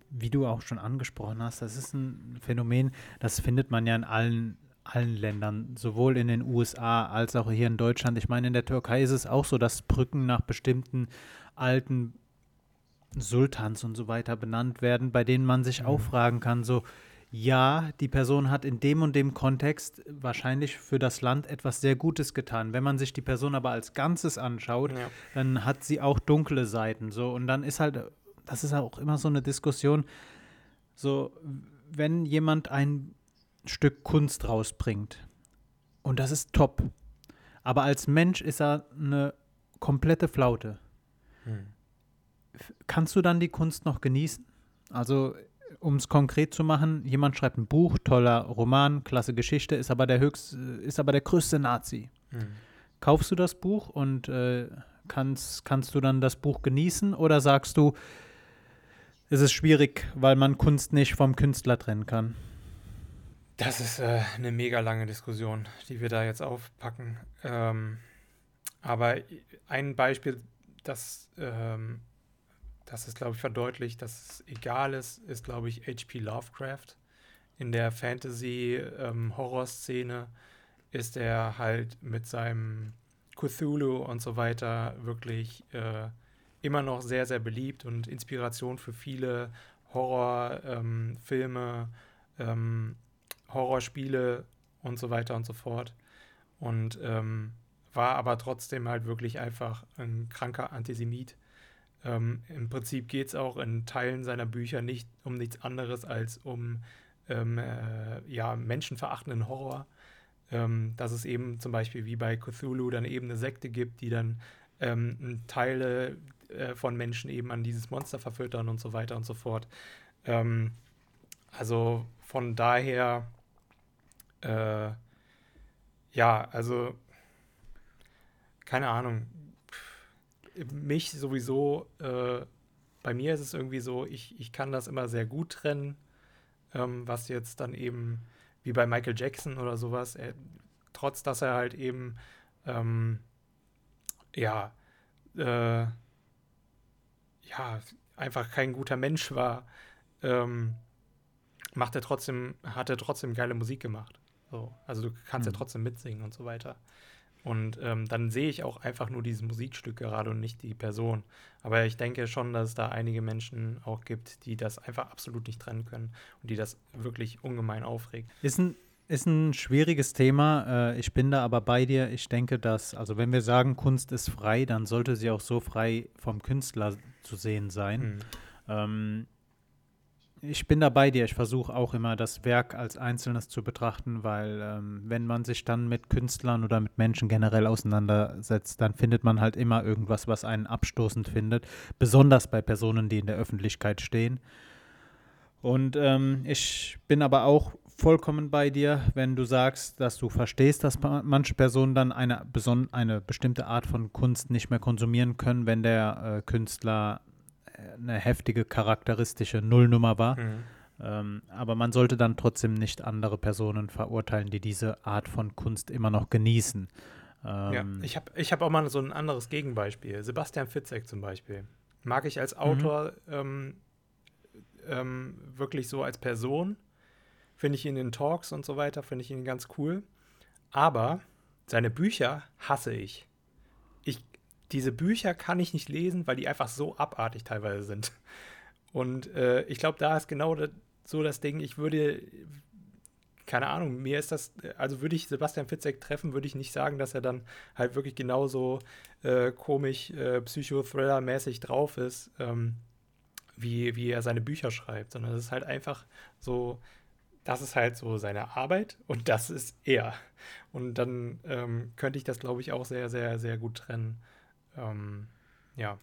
wie du auch schon angesprochen hast, das ist ein Phänomen, das findet man ja in allen allen Ländern, sowohl in den USA als auch hier in Deutschland. Ich meine, in der Türkei ist es auch so, dass Brücken nach bestimmten alten Sultans und so weiter benannt werden, bei denen man sich mhm. auch fragen kann, so, ja, die Person hat in dem und dem Kontext wahrscheinlich für das Land etwas sehr Gutes getan. Wenn man sich die Person aber als Ganzes anschaut, ja. dann hat sie auch dunkle Seiten. So, und dann ist halt, das ist auch immer so eine Diskussion, so, wenn jemand ein Stück Kunst rausbringt. Und das ist top. Aber als Mensch ist er eine komplette Flaute. Hm. Kannst du dann die Kunst noch genießen? Also, um es konkret zu machen, jemand schreibt ein Buch, toller Roman, klasse Geschichte, ist aber der höchst, ist aber der größte Nazi. Hm. Kaufst du das Buch und äh, kannst, kannst du dann das Buch genießen oder sagst du, es ist schwierig, weil man Kunst nicht vom Künstler trennen kann? Das ist äh, eine mega lange Diskussion, die wir da jetzt aufpacken. Ähm, aber ein Beispiel, das, ähm, das ist, glaube ich, verdeutlicht, dass es egal ist, ist, glaube ich, H.P. Lovecraft. In der Fantasy-Horror-Szene ähm, ist er halt mit seinem Cthulhu und so weiter wirklich äh, immer noch sehr, sehr beliebt und Inspiration für viele Horrorfilme. Ähm, Horrorspiele und so weiter und so fort. Und ähm, war aber trotzdem halt wirklich einfach ein kranker Antisemit. Ähm, Im Prinzip geht es auch in Teilen seiner Bücher nicht um nichts anderes als um ähm, äh, ja, menschenverachtenden Horror. Ähm, dass es eben zum Beispiel wie bei Cthulhu dann eben eine Sekte gibt, die dann ähm, Teile äh, von Menschen eben an dieses Monster verfüttern und so weiter und so fort. Ähm, also von daher äh, ja, also keine Ahnung. Mich sowieso, äh, bei mir ist es irgendwie so, ich, ich kann das immer sehr gut trennen, ähm, was jetzt dann eben wie bei Michael Jackson oder sowas, er, trotz dass er halt eben ähm, ja, äh, ja, einfach kein guter Mensch war, ähm, macht er trotzdem, hat er trotzdem geile Musik gemacht. So, also du kannst mhm. ja trotzdem mitsingen und so weiter. Und ähm, dann sehe ich auch einfach nur dieses Musikstück gerade und nicht die Person. Aber ich denke schon, dass es da einige Menschen auch gibt, die das einfach absolut nicht trennen können und die das wirklich ungemein aufregt. Ist ein, ist ein schwieriges Thema. Äh, ich bin da aber bei dir. Ich denke, dass, also wenn wir sagen, Kunst ist frei, dann sollte sie auch so frei vom Künstler zu sehen sein. Mhm. Ähm, ich bin da bei dir. Ich versuche auch immer, das Werk als Einzelnes zu betrachten, weil ähm, wenn man sich dann mit Künstlern oder mit Menschen generell auseinandersetzt, dann findet man halt immer irgendwas, was einen abstoßend findet. Besonders bei Personen, die in der Öffentlichkeit stehen. Und ähm, ich bin aber auch vollkommen bei dir, wenn du sagst, dass du verstehst, dass manche Personen dann eine, eine bestimmte Art von Kunst nicht mehr konsumieren können, wenn der äh, Künstler eine heftige charakteristische Nullnummer war. Mhm. Ähm, aber man sollte dann trotzdem nicht andere Personen verurteilen, die diese Art von Kunst immer noch genießen. Ähm, ja, ich habe ich hab auch mal so ein anderes Gegenbeispiel. Sebastian Fitzek zum Beispiel. Mag ich als mhm. Autor mhm. ähm, ähm, wirklich so als Person. Finde ich ihn in Talks und so weiter, finde ich ihn ganz cool. Aber seine Bücher hasse ich diese Bücher kann ich nicht lesen, weil die einfach so abartig teilweise sind. Und äh, ich glaube, da ist genau das, so das Ding, ich würde keine Ahnung, mir ist das, also würde ich Sebastian Fitzek treffen, würde ich nicht sagen, dass er dann halt wirklich genauso äh, komisch, äh, Psychothriller-mäßig drauf ist, ähm, wie, wie er seine Bücher schreibt, sondern es ist halt einfach so, das ist halt so seine Arbeit und das ist er. Und dann ähm, könnte ich das, glaube ich, auch sehr, sehr, sehr gut trennen. Ähm, ja,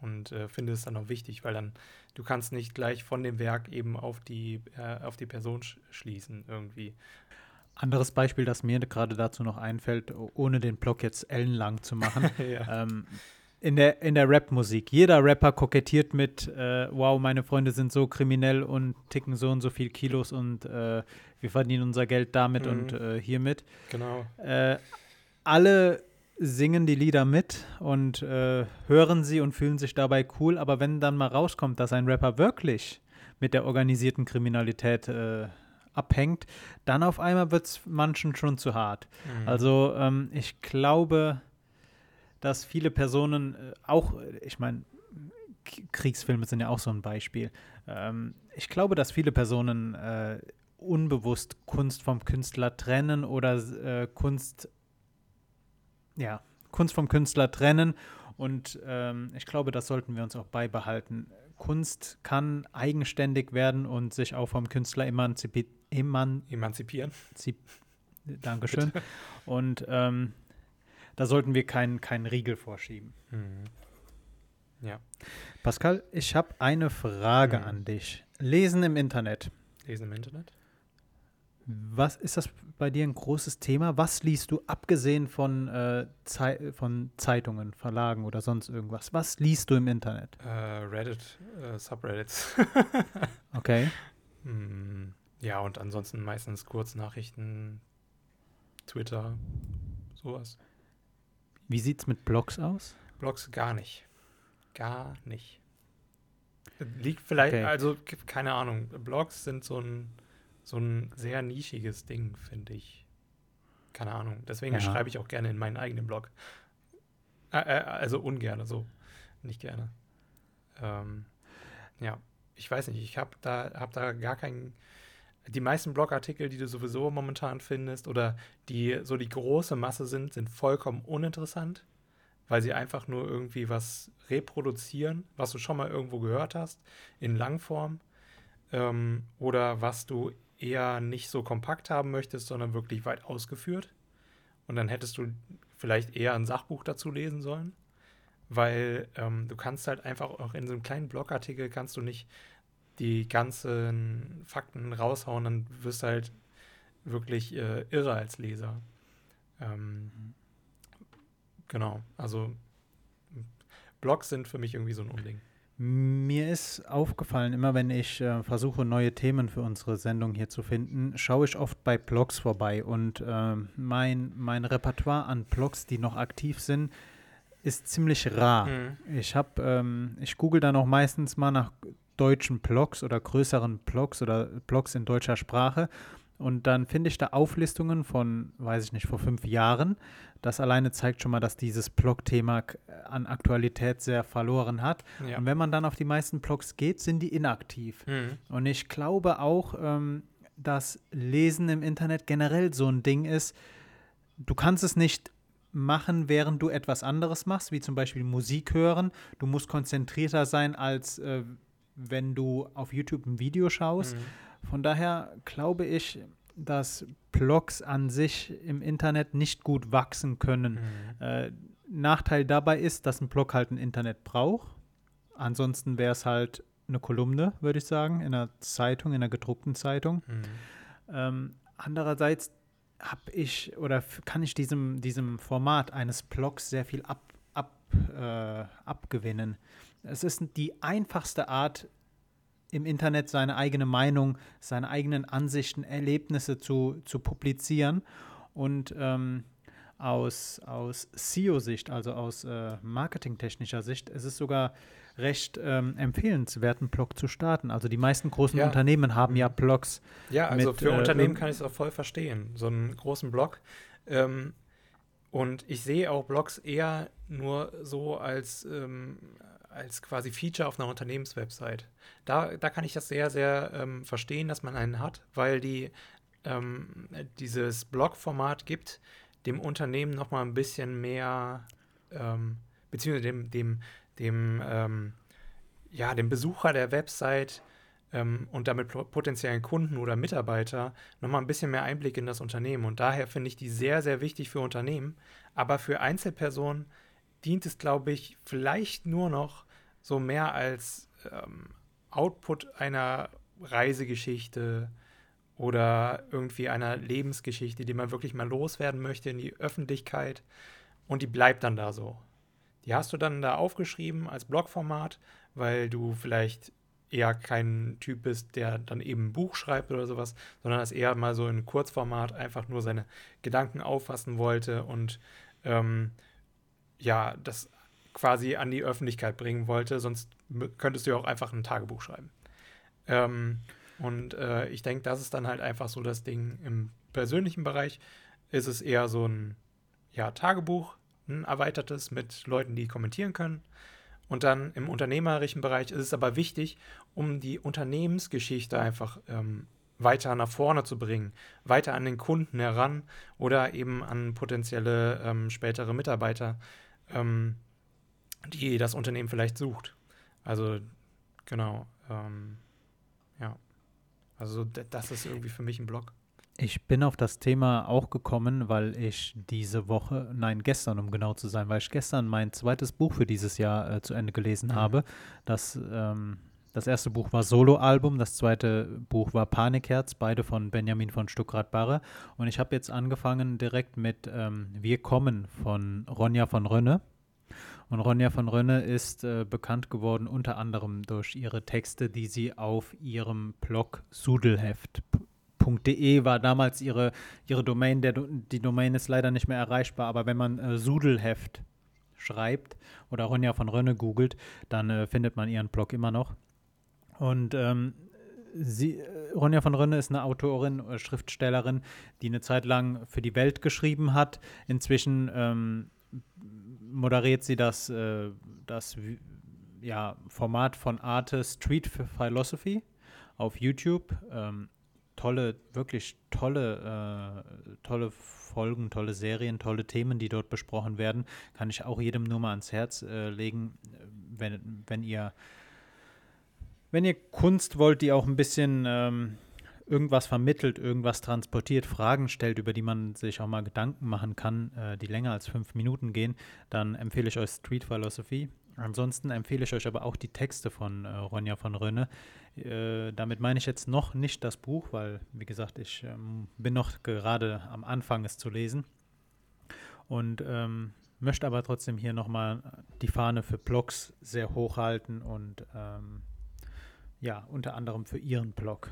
und äh, finde es dann auch wichtig, weil dann du kannst nicht gleich von dem Werk eben auf die, äh, auf die Person sch schließen irgendwie. Anderes Beispiel, das mir gerade dazu noch einfällt, ohne den Blog jetzt ellenlang zu machen. (laughs) ja. ähm, in der, in der Rap-Musik. Jeder Rapper kokettiert mit, äh, wow, meine Freunde sind so kriminell und ticken so und so viel Kilos und äh, wir verdienen unser Geld damit mhm. und äh, hiermit. Genau. Äh, alle singen die Lieder mit und äh, hören sie und fühlen sich dabei cool, aber wenn dann mal rauskommt, dass ein Rapper wirklich mit der organisierten Kriminalität äh, abhängt, dann auf einmal wird es manchen schon zu hart. Mhm. Also ähm, ich glaube, dass viele Personen äh, auch, ich meine, Kriegsfilme sind ja auch so ein Beispiel. Ähm, ich glaube, dass viele Personen äh, unbewusst Kunst vom Künstler trennen oder äh, Kunst ja, Kunst vom Künstler trennen. Und ähm, ich glaube, das sollten wir uns auch beibehalten. Kunst kann eigenständig werden und sich auch vom Künstler emanzipi eman emanzipieren. Dankeschön. Bitte. Und ähm, da sollten wir keinen kein Riegel vorschieben. Mhm. Ja. Pascal, ich habe eine Frage mhm. an dich. Lesen im Internet. Lesen im Internet? Was ist das bei dir ein großes Thema? Was liest du abgesehen von, äh, Zei von Zeitungen, Verlagen oder sonst irgendwas? Was liest du im Internet? Uh, Reddit, uh, Subreddits. (laughs) okay. Hm, ja, und ansonsten meistens Kurznachrichten, Twitter, sowas. Wie sieht es mit Blogs aus? Blogs gar nicht. Gar nicht. Liegt vielleicht, okay. also keine Ahnung. Blogs sind so ein so ein sehr nischiges Ding, finde ich. Keine Ahnung. Deswegen ja. schreibe ich auch gerne in meinen eigenen Blog. Äh, äh, also ungerne, so. Nicht gerne. Ähm, ja, ich weiß nicht, ich habe da, hab da gar keinen. Die meisten Blogartikel, die du sowieso momentan findest oder die so die große Masse sind, sind vollkommen uninteressant, weil sie einfach nur irgendwie was reproduzieren, was du schon mal irgendwo gehört hast, in Langform ähm, oder was du eher nicht so kompakt haben möchtest, sondern wirklich weit ausgeführt. Und dann hättest du vielleicht eher ein Sachbuch dazu lesen sollen, weil ähm, du kannst halt einfach auch in so einem kleinen Blogartikel kannst du nicht die ganzen Fakten raushauen, dann wirst du halt wirklich äh, irre als Leser. Ähm, mhm. Genau, also Blogs sind für mich irgendwie so ein Unding. Mir ist aufgefallen, immer wenn ich äh, versuche, neue Themen für unsere Sendung hier zu finden, schaue ich oft bei Blogs vorbei. Und äh, mein, mein Repertoire an Blogs, die noch aktiv sind, ist ziemlich rar. Mhm. Ich habe, ähm, ich google dann auch meistens mal nach deutschen Blogs oder größeren Blogs oder Blogs in deutscher Sprache. Und dann finde ich da Auflistungen von, weiß ich nicht, vor fünf Jahren. Das alleine zeigt schon mal, dass dieses Blog-Thema an Aktualität sehr verloren hat. Ja. Und wenn man dann auf die meisten Blogs geht, sind die inaktiv. Mhm. Und ich glaube auch, ähm, dass Lesen im Internet generell so ein Ding ist. Du kannst es nicht machen, während du etwas anderes machst, wie zum Beispiel Musik hören. Du musst konzentrierter sein, als äh, wenn du auf YouTube ein Video schaust. Mhm. Von daher glaube ich, dass Blogs an sich im Internet nicht gut wachsen können. Mhm. Äh, Nachteil dabei ist, dass ein Blog halt ein Internet braucht. Ansonsten wäre es halt eine Kolumne, würde ich sagen, in einer Zeitung, in einer gedruckten Zeitung. Mhm. Ähm, andererseits habe ich oder kann ich diesem, diesem Format eines Blogs sehr viel ab, ab, äh, abgewinnen. Es ist die einfachste Art, im Internet seine eigene Meinung, seine eigenen Ansichten, Erlebnisse zu, zu publizieren. Und ähm, aus, aus SEO-Sicht, also aus äh, marketingtechnischer Sicht, ist es sogar recht ähm, empfehlenswert, einen Blog zu starten. Also die meisten großen ja. Unternehmen haben ja Blogs. Ja, also mit, für äh, Unternehmen kann ich es auch voll verstehen, so einen großen Blog. Ähm, und ich sehe auch Blogs eher nur so als, ähm, als quasi Feature auf einer Unternehmenswebsite. Da, da kann ich das sehr, sehr ähm, verstehen, dass man einen hat, weil die ähm, dieses Blog-Format gibt dem Unternehmen nochmal ein bisschen mehr, ähm, beziehungsweise dem, dem, dem, ähm, ja, dem Besucher der Website ähm, und damit potenziellen Kunden oder Mitarbeiter nochmal ein bisschen mehr Einblick in das Unternehmen. Und daher finde ich die sehr, sehr wichtig für Unternehmen. Aber für Einzelpersonen dient es, glaube ich, vielleicht nur noch so mehr als ähm, Output einer Reisegeschichte oder irgendwie einer Lebensgeschichte, die man wirklich mal loswerden möchte in die Öffentlichkeit und die bleibt dann da so. Die hast du dann da aufgeschrieben als Blogformat, weil du vielleicht eher kein Typ bist, der dann eben ein Buch schreibt oder sowas, sondern das eher mal so in Kurzformat einfach nur seine Gedanken auffassen wollte und ähm, ja, das quasi an die Öffentlichkeit bringen wollte, sonst könntest du ja auch einfach ein Tagebuch schreiben. Ähm, und äh, ich denke, das ist dann halt einfach so das Ding. Im persönlichen Bereich ist es eher so ein ja, Tagebuch, ein erweitertes mit Leuten, die kommentieren können. Und dann im unternehmerischen Bereich ist es aber wichtig, um die Unternehmensgeschichte einfach ähm, weiter nach vorne zu bringen, weiter an den Kunden heran oder eben an potenzielle ähm, spätere Mitarbeiter, ähm, die das Unternehmen vielleicht sucht. Also genau, ähm, ja. Also das ist irgendwie für mich ein Blog. Ich bin auf das Thema auch gekommen, weil ich diese Woche, nein, gestern, um genau zu sein, weil ich gestern mein zweites Buch für dieses Jahr äh, zu Ende gelesen mhm. habe. Das, ähm, das erste Buch war Soloalbum, das zweite Buch war Panikherz, beide von Benjamin von Stuckrad-Barre. Und ich habe jetzt angefangen direkt mit ähm, Wir kommen von Ronja von Rönne. Und Ronja von Rönne ist äh, bekannt geworden unter anderem durch ihre Texte, die sie auf ihrem Blog sudelheft.de war damals ihre, ihre Domain. Der, die Domain ist leider nicht mehr erreichbar, aber wenn man äh, Sudelheft schreibt oder Ronja von Rönne googelt, dann äh, findet man ihren Blog immer noch. Und ähm, sie, äh, Ronja von Rönne ist eine Autorin, äh, Schriftstellerin, die eine Zeit lang für die Welt geschrieben hat. Inzwischen ähm, moderiert sie das, äh, das ja, Format von Arte Street Philosophy auf YouTube. Ähm, tolle, wirklich tolle, äh, tolle Folgen, tolle Serien, tolle Themen, die dort besprochen werden. Kann ich auch jedem nur mal ans Herz äh, legen, wenn, wenn ihr wenn ihr Kunst wollt, die auch ein bisschen ähm, irgendwas vermittelt, irgendwas transportiert, Fragen stellt, über die man sich auch mal Gedanken machen kann, äh, die länger als fünf Minuten gehen, dann empfehle ich euch Street Philosophy. Ansonsten empfehle ich euch aber auch die Texte von äh, Ronja von Rönne. Äh, damit meine ich jetzt noch nicht das Buch, weil, wie gesagt, ich ähm, bin noch gerade am Anfang, es zu lesen. Und ähm, möchte aber trotzdem hier nochmal die Fahne für Blogs sehr hoch halten und ähm, ja, unter anderem für ihren Blog.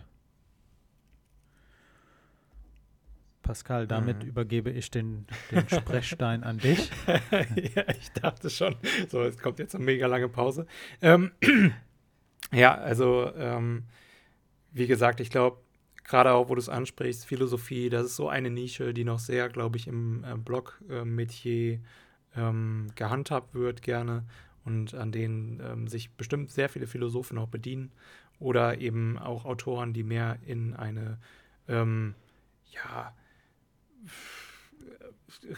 Pascal, damit mhm. übergebe ich den, den Sprechstein an dich. (laughs) ja, ich dachte schon. So, es kommt jetzt eine mega lange Pause. Ähm, (clears throat) ja, also, ähm, wie gesagt, ich glaube, gerade auch, wo du es ansprichst, Philosophie, das ist so eine Nische, die noch sehr, glaube ich, im äh, Blog-Metier ähm, gehandhabt wird, gerne und an denen ähm, sich bestimmt sehr viele Philosophen auch bedienen oder eben auch Autoren, die mehr in eine, ähm, ja,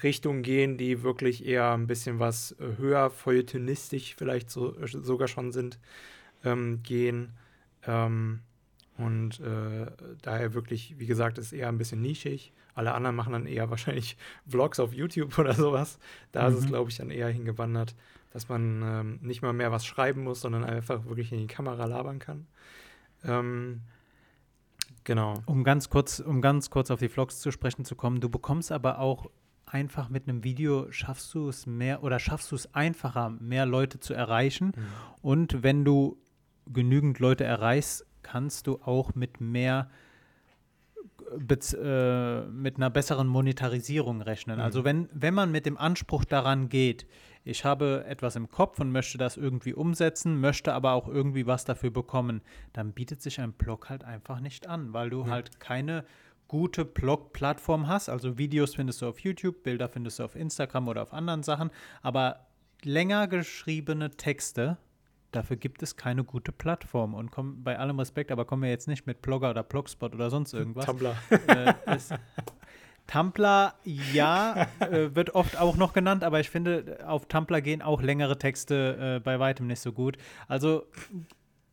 Richtung gehen, die wirklich eher ein bisschen was äh, höher feuilletonistisch vielleicht so, äh, sogar schon sind, ähm, gehen. Ähm, und äh, daher wirklich, wie gesagt, ist eher ein bisschen nischig. Alle anderen machen dann eher (laughs) wahrscheinlich Vlogs auf YouTube oder sowas. Da mhm. ist es, mhm. glaube ich, dann eher hingewandert, dass man ähm, nicht mal mehr was schreiben muss, sondern einfach wirklich in die Kamera labern kann. Ähm, Genau. Um ganz kurz, um ganz kurz auf die Vlogs zu sprechen zu kommen, du bekommst aber auch einfach mit einem Video schaffst du es mehr oder schaffst du es einfacher, mehr Leute zu erreichen. Mhm. Und wenn du genügend Leute erreichst, kannst du auch mit mehr äh, mit einer besseren Monetarisierung rechnen. Also mhm. Also wenn, wenn man mit dem Anspruch daran geht, ich habe etwas im Kopf und möchte das irgendwie umsetzen, möchte aber auch irgendwie was dafür bekommen, dann bietet sich ein Blog halt einfach nicht an, weil du ja. halt keine gute Blog-Plattform hast. Also Videos findest du auf YouTube, Bilder findest du auf Instagram oder auf anderen Sachen, aber länger geschriebene Texte, Dafür gibt es keine gute Plattform. Und komm, bei allem Respekt, aber kommen wir jetzt nicht mit Blogger oder Blogspot oder sonst irgendwas. Tumblr. Äh, es, (laughs) Tumblr, ja, äh, wird oft auch noch genannt, aber ich finde, auf Tumblr gehen auch längere Texte äh, bei weitem nicht so gut. Also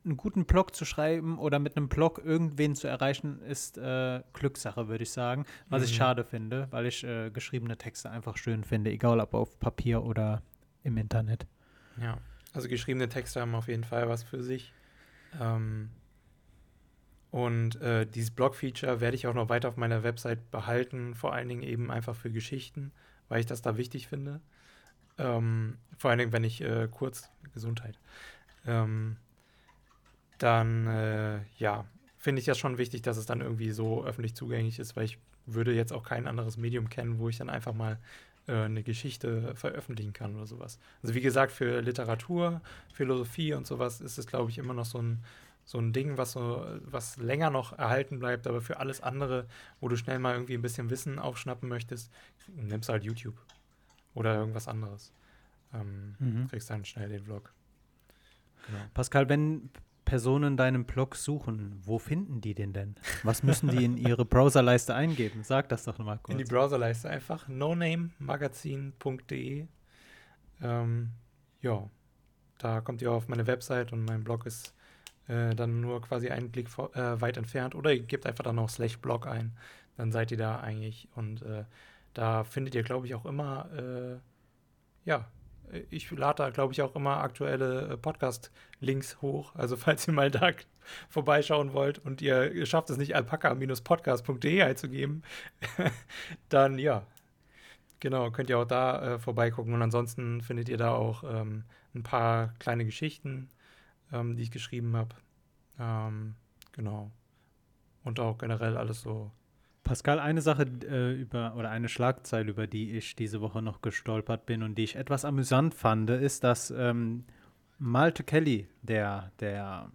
einen guten Blog zu schreiben oder mit einem Blog irgendwen zu erreichen, ist äh, Glückssache, würde ich sagen. Was ich Mhm. schade finde, weil ich äh, geschriebene Texte einfach schön finde, egal ob auf Papier oder im Internet. Ja, also geschriebene Texte haben auf jeden Fall was für sich. Ähm, und äh, dieses Blog-Feature werde ich auch noch weiter auf meiner Website behalten, vor allen Dingen eben einfach für Geschichten, weil ich das da wichtig finde. Ähm, vor allen Dingen, wenn ich äh, kurz Gesundheit. Ähm, dann, äh, ja, finde ich das schon wichtig, dass es dann irgendwie so öffentlich zugänglich ist, weil ich würde jetzt auch kein anderes Medium kennen, wo ich dann einfach mal äh, eine Geschichte veröffentlichen kann oder sowas. Also wie gesagt, für Literatur, Philosophie und sowas ist es, glaube ich, immer noch so ein, so ein Ding, was so, was länger noch erhalten bleibt, aber für alles andere, wo du schnell mal irgendwie ein bisschen Wissen aufschnappen möchtest, nimmst halt YouTube oder irgendwas anderes. Ähm, Mhm. Kriegst dann schnell den Vlog. Genau. Pascal, wenn Personen deinen Blog suchen, wo finden die den denn? Was müssen die in ihre (laughs) Browserleiste eingeben? Sag das doch nochmal In die kurz. Browserleiste einfach nonamemagazin.de. Ähm, ja, da kommt ihr auf meine Website und mein Blog ist äh, dann nur quasi einen Klick vor, äh, weit entfernt. Oder ihr gebt einfach dann noch slash Blog ein, dann seid ihr da eigentlich. Und äh, da findet ihr, glaube ich, auch immer, äh, ja, ich lade da, glaube ich, auch immer aktuelle äh, Podcast-Links hoch. Also (laughs) falls ihr mal da vorbeischauen wollt und ihr, ihr schafft es nicht, alpaka-podcast.de einzugeben, (laughs) dann ja, genau, könnt ihr auch da äh, vorbeigucken. Und ansonsten findet ihr da auch ähm, ein paar kleine Geschichten, ähm, die ich geschrieben habe. Ähm, genau. Und auch generell alles so. Pascal, eine Sache äh, über oder eine Schlagzeile, über die ich diese Woche noch gestolpert bin und die ich etwas amüsant fand, ist, dass ähm, Malte Kelly, der, der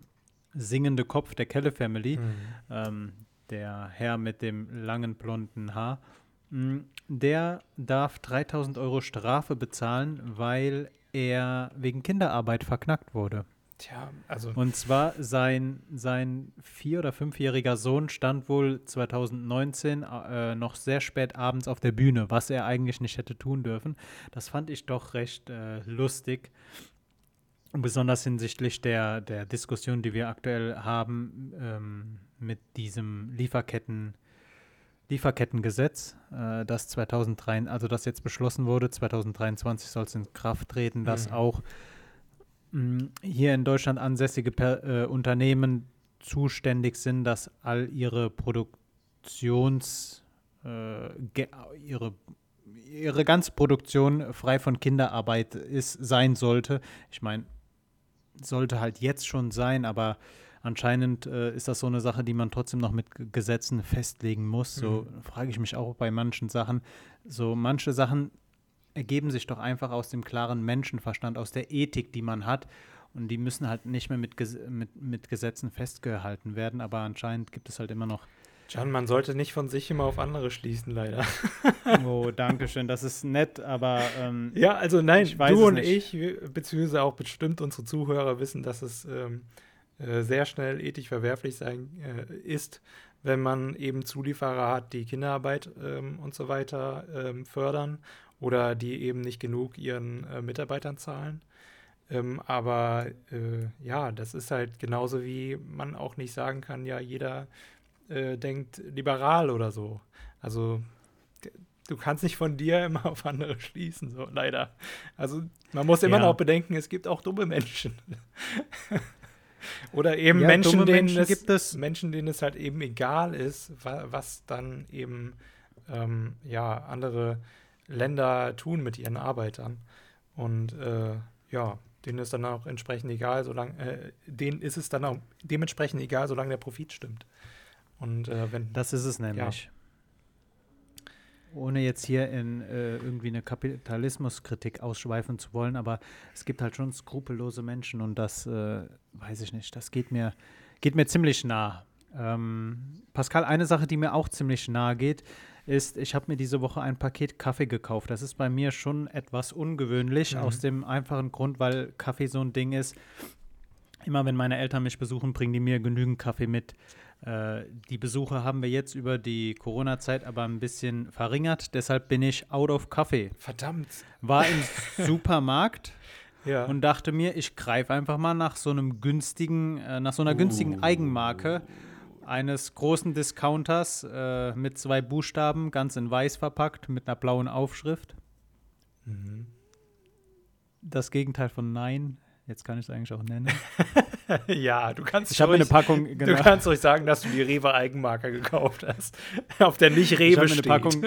singende Kopf der Kelle Family, ähm, der Herr mit dem langen blonden Haar, mh, der darf 3000 Euro Strafe bezahlen, weil er wegen Kinderarbeit verknackt wurde. Tja, also. Und zwar sein, sein vier- oder fünfjähriger Sohn stand wohl 2019 äh, noch sehr spät abends auf der Bühne, was er eigentlich nicht hätte tun dürfen. Das fand ich doch recht äh, lustig. Besonders hinsichtlich der, der Diskussion, die wir aktuell haben ähm, mit diesem Lieferketten, Lieferkettengesetz, äh, das 2003, also das jetzt beschlossen wurde, 2023 soll es in Kraft treten, dass Mhm. auch hier in Deutschland ansässige per, äh, Unternehmen zuständig sind, dass all ihre Produktions, äh, ihre, ihre ganze Produktion frei von Kinderarbeit ist, sein sollte. Ich meine, sollte halt jetzt schon sein, aber anscheinend äh, ist das so eine Sache, die man trotzdem noch mit Gesetzen festlegen muss. So frage ich mich auch bei manchen Sachen. So manche Sachen ergeben sich doch einfach aus dem klaren Menschenverstand, aus der Ethik, die man hat. Und die müssen halt nicht mehr mit, Ges mit, mit Gesetzen festgehalten werden. Aber anscheinend gibt es halt immer noch. John, man sollte nicht von sich immer auf andere schließen, leider. (laughs) Oh, danke schön, das ist nett, aber ähm, Ja, also nein, Ich weiß es du und nicht. ich, beziehungsweise auch bestimmt unsere Zuhörer wissen, dass es ähm, äh, sehr schnell ethisch verwerflich sein äh, ist, wenn man eben Zulieferer hat, die Kinderarbeit ähm, und so weiter ähm, fördern oder die eben nicht genug ihren äh, Mitarbeitern zahlen. Ähm, aber äh, ja, das ist halt genauso wie man auch nicht sagen kann, ja, jeder äh, denkt liberal oder so. Also du kannst nicht von dir immer auf andere schließen, so leider. Also man muss immer Ja. noch bedenken, es gibt auch dumme Menschen. (laughs) Oder eben Ja, Menschen, denen Menschen es, es. Menschen, denen es halt eben egal ist, wa was dann eben ähm, ja, andere Länder tun mit ihren Arbeitern. Und äh, ja, denen ist dann auch entsprechend egal, solange äh, denen ist es dann auch dementsprechend egal, solange der Profit stimmt. Und äh, wenn Das ist es nämlich. Ohne jetzt hier in äh, irgendwie eine Kapitalismuskritik ausschweifen zu wollen, aber es gibt halt schon skrupellose Menschen und das äh, weiß ich nicht, das geht mir, geht mir ziemlich nah. Ähm, Pascal, eine Sache, die mir auch ziemlich nahe geht, ist, ich habe mir diese Woche ein Paket Kaffee gekauft. Das ist bei mir schon etwas ungewöhnlich, Mhm. aus dem einfachen Grund, weil Kaffee so ein Ding ist. Immer wenn meine Eltern mich besuchen, bringen die mir genügend Kaffee mit. Äh, die Besuche haben wir jetzt über die Corona-Zeit aber ein bisschen verringert. Deshalb bin ich out of Kaffee. Verdammt. War (laughs) im Supermarkt Ja. und dachte mir, ich greife einfach mal nach so einem günstigen, äh, nach so einer günstigen Eigenmarke eines großen Discounters äh, mit zwei Buchstaben, ganz in weiß verpackt, mit einer blauen Aufschrift. Mhm. Das Gegenteil von Nein. Jetzt kann ich es eigentlich auch nennen. (laughs) ja, du kannst Ich habe eine Packung, Du genau, kannst ruhig sagen, dass du die Rewe Eigenmarke gekauft hast, (laughs) auf der nicht ich Rewe eine steht. Packung,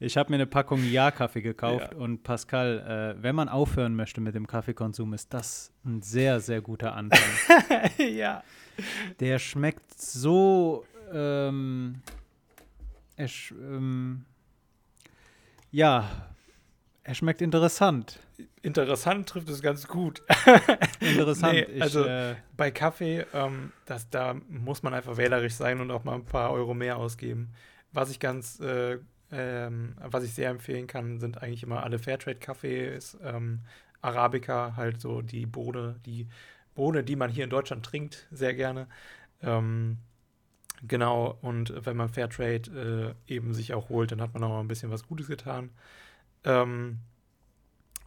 ich habe mir eine Packung Ja-Kaffee gekauft Ja. und Pascal, äh, wenn man aufhören möchte mit dem Kaffeekonsum, ist das ein sehr, sehr guter Anfang. (laughs) ja. Der schmeckt so, ähm, er, ähm, ja, er schmeckt interessant. Interessant trifft es ganz gut. (laughs) Interessant. Nee, ich, also- äh, Bei Kaffee, ähm, das, da muss man einfach wählerisch sein und auch mal ein paar Euro mehr ausgeben. Was ich ganz, äh, ähm, was ich sehr empfehlen kann, sind eigentlich immer alle Fairtrade-Kaffees, ähm, Arabica, halt so die Bohne, die Bohne, die man hier in Deutschland trinkt, sehr gerne. Ähm, genau, und wenn man Fairtrade äh, eben sich auch holt, dann hat man auch ein bisschen was Gutes getan. Ähm,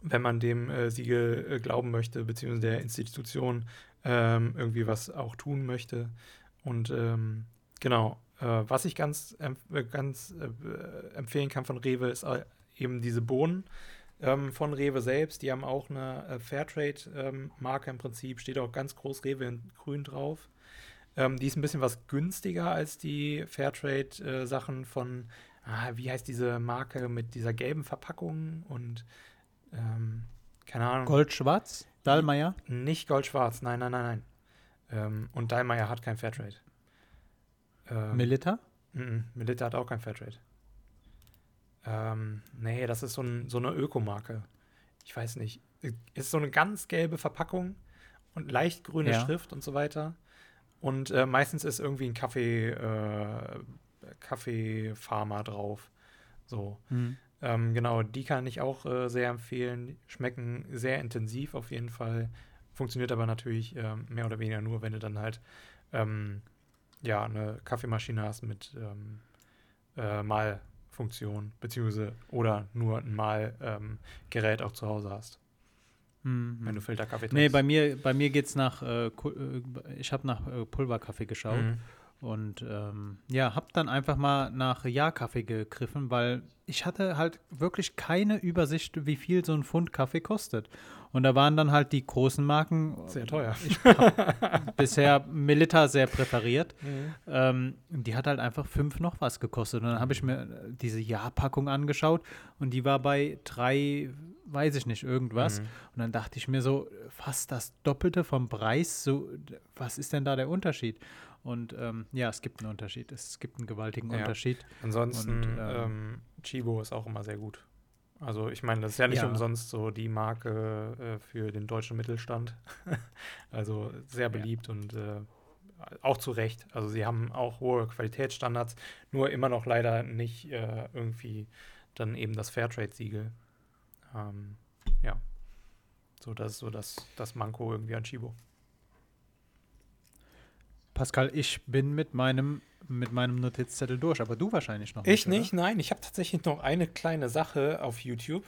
wenn man dem äh, Siegel äh, glauben möchte, beziehungsweise der Institution ähm, irgendwie was auch tun möchte. Und ähm, genau, was ich ganz, äh, ganz äh, empfehlen kann von Rewe, ist äh, eben diese Bohnen ähm, von Rewe selbst. Die haben auch eine äh, Fairtrade-Marke im Prinzip, steht auch ganz groß Rewe in grün drauf. Ähm, die ist ein bisschen was günstiger als die Fairtrade-Sachen von, ah, wie heißt diese Marke mit dieser gelben Verpackung und ähm, keine Ahnung. Goldschwarz, Dallmayr. Nicht Goldschwarz, nein, nein, nein, nein. Ähm, und Dallmayr hat kein Fairtrade. Ähm, Milita. mhm, Melitta hat auch kein Fairtrade. Ähm, nee, das ist so, ein, so eine Ökomarke. Ich weiß nicht. Ist so eine ganz gelbe Verpackung und leicht grüne Ja. Schrift und so weiter. Und äh, meistens ist irgendwie ein Kaffee, äh, Kaffeefarmer drauf. So. Hm. Ähm, genau, die kann ich auch äh, sehr empfehlen. Schmecken sehr intensiv auf jeden Fall. Funktioniert aber natürlich ähm, mehr oder weniger nur, wenn du dann halt ähm, ja, eine Kaffeemaschine hast mit ähm, äh, Malfunktion, beziehungsweise oder nur ein Malgerät auch zu Hause hast, Hm. wenn du Filterkaffee trinkst. Nee, bei mir, bei mir geht es nach, äh, äh, ich habe nach äh, Pulverkaffee geschaut Mhm. Und ähm, ja, habe dann einfach mal nach Ja-Kaffee gegriffen, weil ich hatte halt wirklich keine Übersicht, wie viel so ein Pfund Kaffee kostet. Und da waren dann halt die großen Marken, Sehr teuer. ich hab bisher Melita sehr präferiert. Mhm. Ähm, die hat halt einfach fünf noch was gekostet. Und dann habe ich mir diese Ja-Packung angeschaut und die war bei drei, weiß ich nicht, irgendwas. Mhm. Und dann dachte ich mir so, fast das Doppelte vom Preis. So, was ist denn da der Unterschied? Und ähm, ja, es gibt einen Unterschied. Es gibt einen gewaltigen Ja. Unterschied. Ansonsten, Und, ähm, ähm, Chibo ist auch immer sehr gut. Also ich meine, das ist ja nicht Ja. umsonst so die Marke äh, für den deutschen Mittelstand. (laughs) also sehr beliebt und äh, auch zu Recht. Also sie haben auch hohe Qualitätsstandards, nur immer noch leider nicht äh, irgendwie dann eben das Fairtrade-Siegel. Ähm, ja. So, das ist so das, das Manko irgendwie an Chibo. Pascal, ich bin mit meinem, mit meinem Notizzettel durch, aber du wahrscheinlich noch Ich oder? nicht, nein. Ich habe tatsächlich noch eine kleine Sache auf YouTube.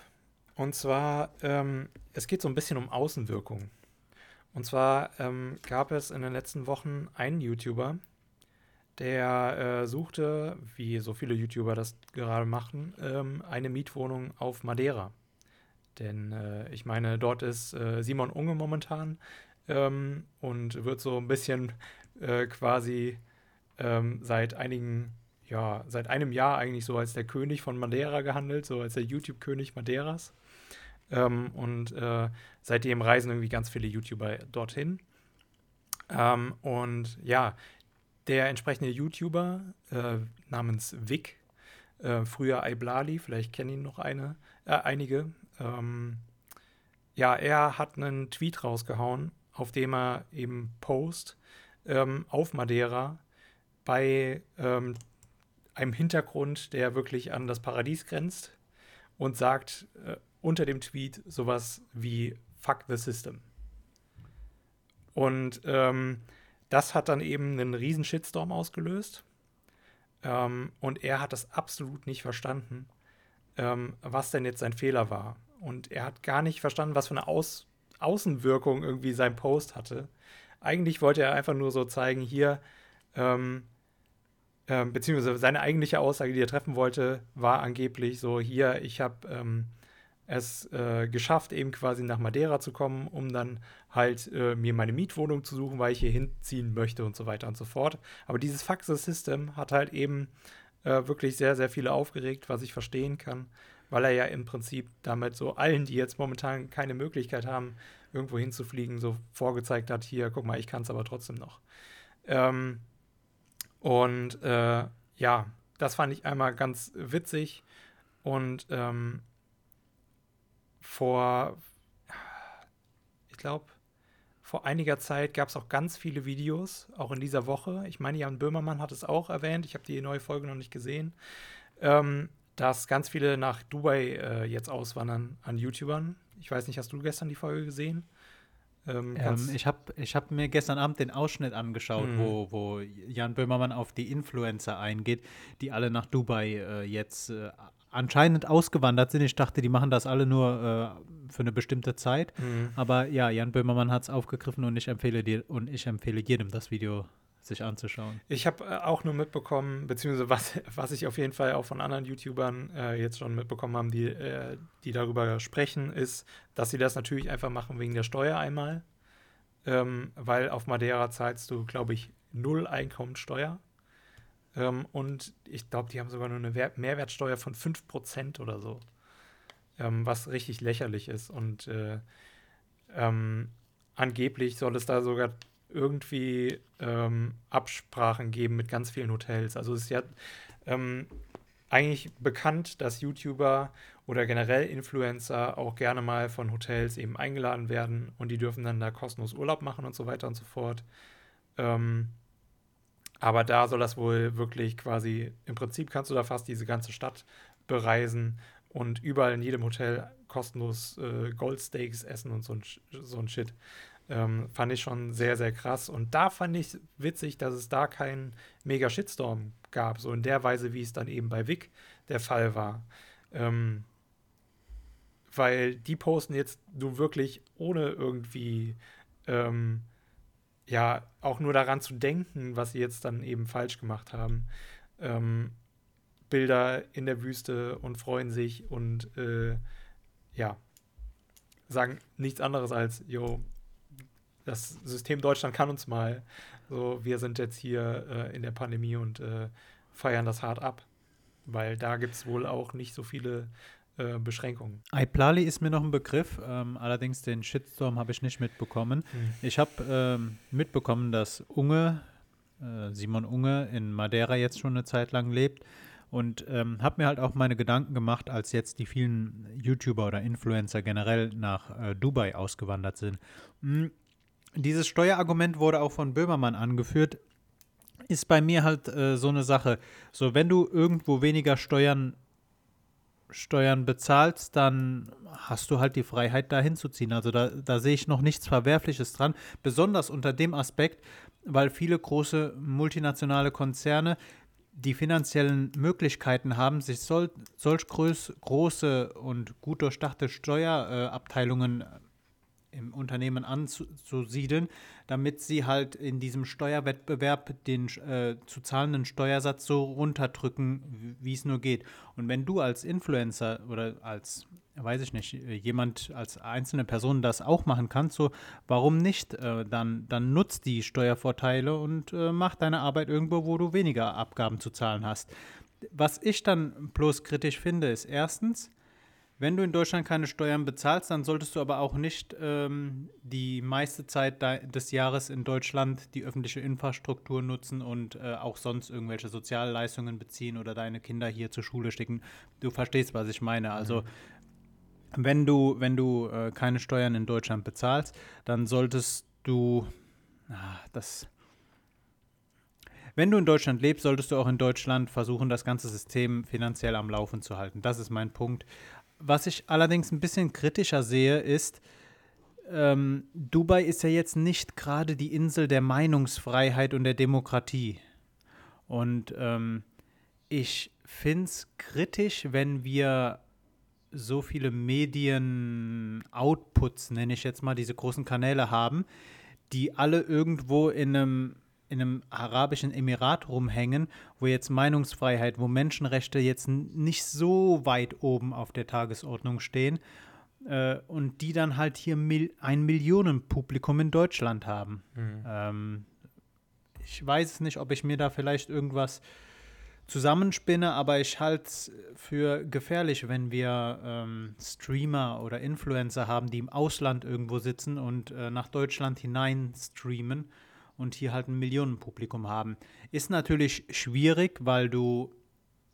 Und zwar, ähm, es geht so ein bisschen um Außenwirkung. Und zwar ähm, gab es in den letzten Wochen einen YouTuber, der äh, suchte, wie so viele YouTuber das gerade machen, ähm, eine Mietwohnung auf Madeira. Denn äh, ich meine, dort ist äh, Simon Unge momentan ähm, und wird so ein bisschen äh, quasi ähm, seit einigen, ja, seit einem Jahr eigentlich so als der König von Madeira gehandelt, so als der YouTube-König Madeiras. Ähm, und äh, seitdem reisen irgendwie ganz viele YouTuber dorthin. Ähm, und ja, der entsprechende YouTuber äh, namens Vic, äh, früher Iblali, vielleicht kennen ihn noch eine, äh, einige. Ähm, ja, er hat einen Tweet rausgehauen, auf dem er eben Post ähm, auf Madeira bei ähm, einem Hintergrund, der wirklich an das Paradies grenzt und sagt äh, unter dem Tweet sowas wie Fuck the System. Und ähm, das hat dann eben einen riesen Shitstorm ausgelöst. Ähm, und er hat das absolut nicht verstanden, ähm, was denn jetzt sein Fehler war. Und er hat gar nicht verstanden, was für eine Aus Außenwirkung irgendwie sein Post hatte. Eigentlich wollte er einfach nur so zeigen, hier, ähm, äh, beziehungsweise seine eigentliche Aussage, die er treffen wollte, war angeblich so, hier, ich habe ähm, es äh, geschafft, eben quasi nach Madeira zu kommen, um dann halt äh, mir meine Mietwohnung zu suchen, weil ich hier hinziehen möchte und so weiter und so fort. Aber dieses Faxe-System hat halt eben äh, wirklich sehr, sehr viele aufgeregt, was ich verstehen kann, weil er ja im Prinzip damit so allen, die jetzt momentan keine Möglichkeit haben, irgendwo hinzufliegen, so vorgezeigt hat, hier, guck mal, ich kann es aber trotzdem noch. Ähm, und äh, ja, das fand ich einmal ganz witzig und ähm, vor, ich glaube, vor einiger Zeit gab es auch ganz viele Videos, auch in dieser Woche. Ich meine, Jan Böhmermann hat es auch erwähnt. Ich habe die neue Folge noch nicht gesehen. Ähm, dass ganz viele nach Dubai äh, jetzt auswandern an YouTubern. Ich weiß nicht, hast du gestern die Folge gesehen? Ähm, ähm, ich habe ich hab mir gestern Abend den Ausschnitt angeschaut, mhm. wo, wo Jan Böhmermann auf die Influencer eingeht, die alle nach Dubai äh, jetzt äh, anscheinend ausgewandert sind. Ich dachte, die machen das alle nur äh, für eine bestimmte Zeit. Mhm. Aber ja, Jan Böhmermann hat es aufgegriffen und ich empfehle dir und ich empfehle jedem das Video sich anzuschauen. Ich habe äh, auch nur mitbekommen, beziehungsweise was, (laughs) was ich auf jeden Fall auch von anderen YouTubern äh, jetzt schon mitbekommen haben, die, äh, die darüber sprechen, ist, dass sie das natürlich einfach machen wegen der Steuer einmal. Ähm, weil auf Madeira zahlst du, glaube ich, null Einkommensteuer. Ähm, und ich glaube, die haben sogar nur eine Wer Mehrwertsteuer von 5% oder so. Ähm, was richtig lächerlich ist. Und äh, ähm, angeblich soll es da sogar irgendwie ähm, Absprachen geben mit ganz vielen Hotels. Also es ist ja ähm, eigentlich bekannt, dass YouTuber oder generell Influencer auch gerne mal von Hotels eben eingeladen werden und die dürfen dann da kostenlos Urlaub machen und so weiter und so fort. Ähm, aber da soll das wohl wirklich quasi, im Prinzip kannst du da fast diese ganze Stadt bereisen und überall in jedem Hotel kostenlos äh, Goldsteaks essen und so ein, so ein Shit. Ähm, fand ich schon sehr, sehr krass. Und da fand ich witzig, dass es da keinen mega Shitstorm gab, so in der Weise, wie es dann eben bei Vic der Fall war. Ähm, weil die posten jetzt nur wirklich ohne irgendwie ähm, ja, auch nur daran zu denken, was sie jetzt dann eben falsch gemacht haben. Ähm, Bilder in der Wüste und freuen sich und äh, ja, sagen nichts anderes als, jo, das System Deutschland kann uns mal. So, wir sind jetzt hier äh, in der Pandemie und äh, feiern das hart ab. Weil da gibt es wohl auch nicht so viele äh, Beschränkungen. iPlali ist mir noch ein Begriff, ähm, allerdings den Shitstorm habe ich nicht mitbekommen. Hm. Ich habe ähm, mitbekommen, dass Unge, äh, Simon Unge in Madeira jetzt schon eine Zeit lang lebt und ähm, habe mir halt auch meine Gedanken gemacht, als jetzt die vielen YouTuber oder Influencer generell nach äh, Dubai ausgewandert sind. Hm, dieses Steuerargument wurde auch von Böhmermann angeführt. Ist bei mir halt äh, so eine Sache. So, wenn du irgendwo weniger Steuern Steuern bezahlst, dann hast du halt die Freiheit, da hinzuziehen. Also da, da sehe ich noch nichts Verwerfliches dran, besonders unter dem Aspekt, weil viele große multinationale Konzerne die finanziellen Möglichkeiten haben, sich sol solch groß, große und gut durchdachte Steuerabteilungen äh, Unternehmen anzusiedeln, damit sie halt in diesem Steuerwettbewerb den äh, zu zahlenden Steuersatz so runterdrücken, wie es nur geht. Und wenn du als Influencer oder als, weiß ich nicht, jemand als einzelne Person das auch machen kannst, so warum nicht? Äh, dann, dann nutzt die Steuervorteile und äh, mach deine Arbeit irgendwo, wo du weniger Abgaben zu zahlen hast. Was ich dann bloß kritisch finde, ist erstens, wenn du in Deutschland keine Steuern bezahlst, dann solltest du aber auch nicht ähm, die meiste Zeit des Jahres in Deutschland die öffentliche Infrastruktur nutzen und äh, auch sonst irgendwelche Sozialleistungen beziehen oder deine Kinder hier zur Schule schicken. Du verstehst, was ich meine. Also mhm. wenn du, wenn du äh, keine Steuern in Deutschland bezahlst, dann solltest du ah, das wenn du in Deutschland lebst, solltest du auch in Deutschland versuchen, das ganze System finanziell am Laufen zu halten. Das ist mein Punkt. Was ich allerdings ein bisschen kritischer sehe, ist, ähm, Dubai ist ja jetzt nicht gerade die Insel der Meinungsfreiheit und der Demokratie. Und ähm, ich finde es kritisch, wenn wir so viele Medien-Outputs, nenne ich jetzt mal, diese großen Kanäle haben, die alle irgendwo in einem, in einem arabischen Emirat rumhängen, wo jetzt Meinungsfreiheit, wo Menschenrechte jetzt nicht so weit oben auf der Tagesordnung stehen äh, und die dann halt hier mil ein Millionenpublikum in Deutschland haben. Mhm. Ähm, ich weiß es nicht, ob ich mir da vielleicht irgendwas zusammenspinne, aber ich halte es für gefährlich, wenn wir ähm, Streamer oder Influencer haben, die im Ausland irgendwo sitzen und äh, nach Deutschland hinein streamen und hier halt ein Millionenpublikum haben. Ist natürlich schwierig, weil du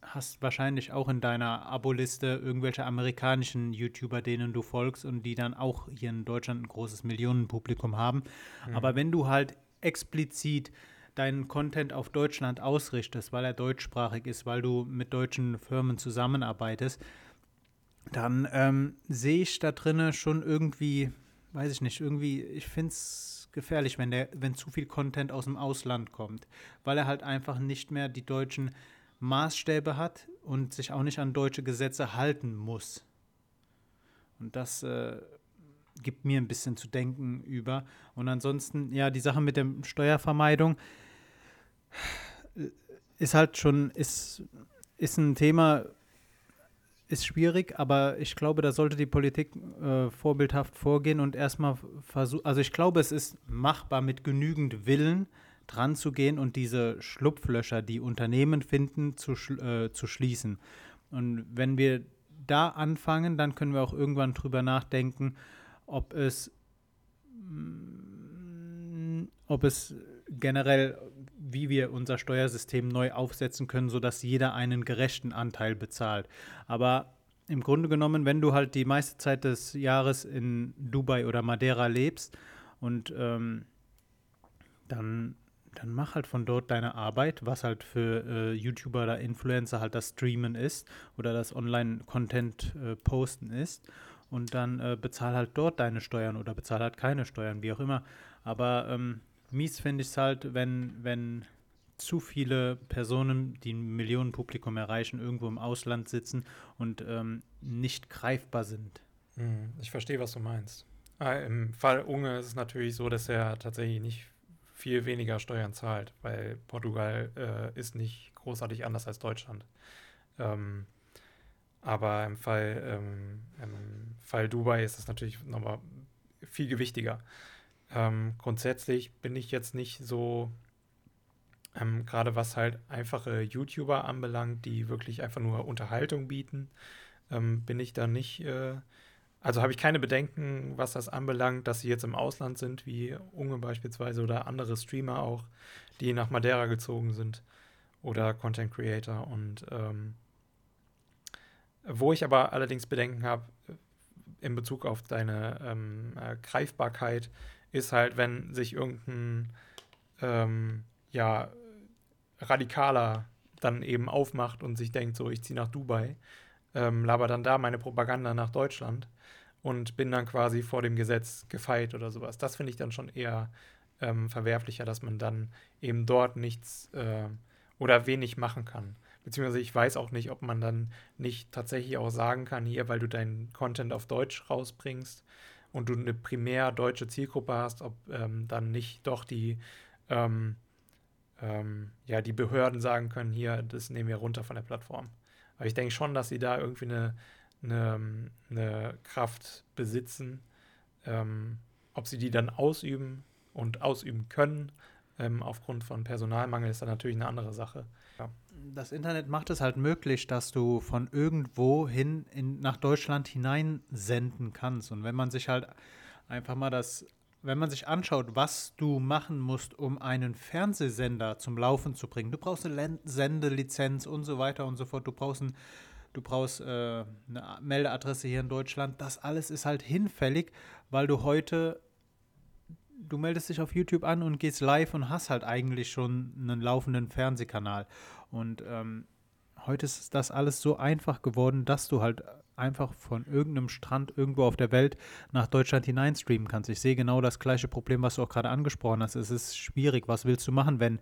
hast wahrscheinlich auch in deiner Abo-Liste irgendwelche amerikanischen YouTuber, denen du folgst und die dann auch hier in Deutschland ein großes Millionenpublikum haben. Mhm. Aber wenn du halt explizit deinen Content auf Deutschland ausrichtest, weil er deutschsprachig ist, weil du mit deutschen Firmen zusammenarbeitest, dann ähm, sehe ich da drinnen schon irgendwie, weiß ich nicht, irgendwie, ich finde es gefährlich, wenn, der, wenn zu viel Content aus dem Ausland kommt, weil er halt einfach nicht mehr die deutschen Maßstäbe hat und sich auch nicht an deutsche Gesetze halten muss. Und das äh, gibt mir ein bisschen zu denken über. Und ansonsten, ja, die Sache mit der Steuervermeidung, ist halt schon, ist, ist ein Thema, ist schwierig, aber ich glaube, da sollte die Politik äh, vorbildhaft vorgehen und erstmal versuchen, also ich glaube, es ist machbar mit genügend Willen dran zu gehen und diese Schlupflöcher, die Unternehmen finden, zu, äh, zu schließen. Und wenn wir da anfangen, dann können wir auch irgendwann drüber nachdenken, ob es, mm, ob es generell wie wir unser Steuersystem neu aufsetzen können, sodass jeder einen gerechten Anteil bezahlt. Aber im Grunde genommen, wenn du halt die meiste Zeit des Jahres in Dubai oder Madeira lebst und ähm, dann, dann mach halt von dort deine Arbeit, was halt für äh, YouTuber oder Influencer halt das Streamen ist oder das Online-Content äh, ist. Und dann äh, bezahl halt dort deine Steuern oder bezahl halt keine Steuern, wie auch immer. Aber ähm, mies finde ich es halt, wenn, wenn zu viele Personen, die ein Millionenpublikum erreichen, irgendwo im Ausland sitzen und ähm, nicht greifbar sind. Mhm, ich verstehe, was du meinst. Ah, Im Fall Unge ist es natürlich so, dass er tatsächlich nicht viel weniger Steuern zahlt, weil Portugal äh, ist nicht großartig anders als Deutschland. Ähm, aber im Fall, ähm, im Fall Dubai ist es natürlich nochmal viel gewichtiger. Ähm, grundsätzlich bin ich jetzt nicht so, ähm, gerade was halt einfache YouTuber anbelangt, die wirklich einfach nur Unterhaltung bieten, ähm, bin ich da nicht, äh, also habe ich keine Bedenken, was das anbelangt, dass sie jetzt im Ausland sind, wie Unge beispielsweise oder andere Streamer auch, die nach Madeira gezogen sind oder Content Creator. Und ähm, wo ich aber allerdings Bedenken habe, in Bezug auf deine ähm, äh, Greifbarkeit, ist halt, wenn sich irgendein ähm, ja, Radikaler dann eben aufmacht und sich denkt, so, ich ziehe nach Dubai, ähm, laber dann da meine Propaganda nach Deutschland und bin dann quasi vor dem Gesetz gefeit oder sowas. Das finde ich dann schon eher ähm, verwerflicher, dass man dann eben dort nichts äh, oder wenig machen kann. Beziehungsweise ich weiß auch nicht, ob man dann nicht tatsächlich auch sagen kann, hier, weil du deinen Content auf Deutsch rausbringst, und du eine primär deutsche Zielgruppe hast, ob ähm, dann nicht doch die, ähm, ähm, ja, die Behörden sagen können, hier, das nehmen wir runter von der Plattform. Aber ich denke schon, dass sie da irgendwie eine, eine, eine Kraft besitzen. Ähm, ob sie die dann ausüben und ausüben können, ähm, aufgrund von Personalmangel, ist dann natürlich eine andere Sache. Das Internet macht es halt möglich, dass du von irgendwo hin in, nach Deutschland hinein senden kannst. Und wenn man sich halt einfach mal das, wenn man sich anschaut, was du machen musst, um einen Fernsehsender zum Laufen zu bringen, du brauchst eine Sendelizenz und so weiter und so fort, du brauchst, ein, du brauchst äh, eine Meldeadresse hier in Deutschland, das alles ist halt hinfällig, weil du heute du meldest dich auf YouTube an und gehst live und hast halt eigentlich schon einen laufenden Fernsehkanal. Und ähm, heute ist das alles so einfach geworden, dass du halt einfach von irgendeinem Strand irgendwo auf der Welt nach Deutschland hinein streamen kannst. Ich sehe genau das gleiche Problem, was du auch gerade angesprochen hast. Es ist schwierig. Was willst du machen, wenn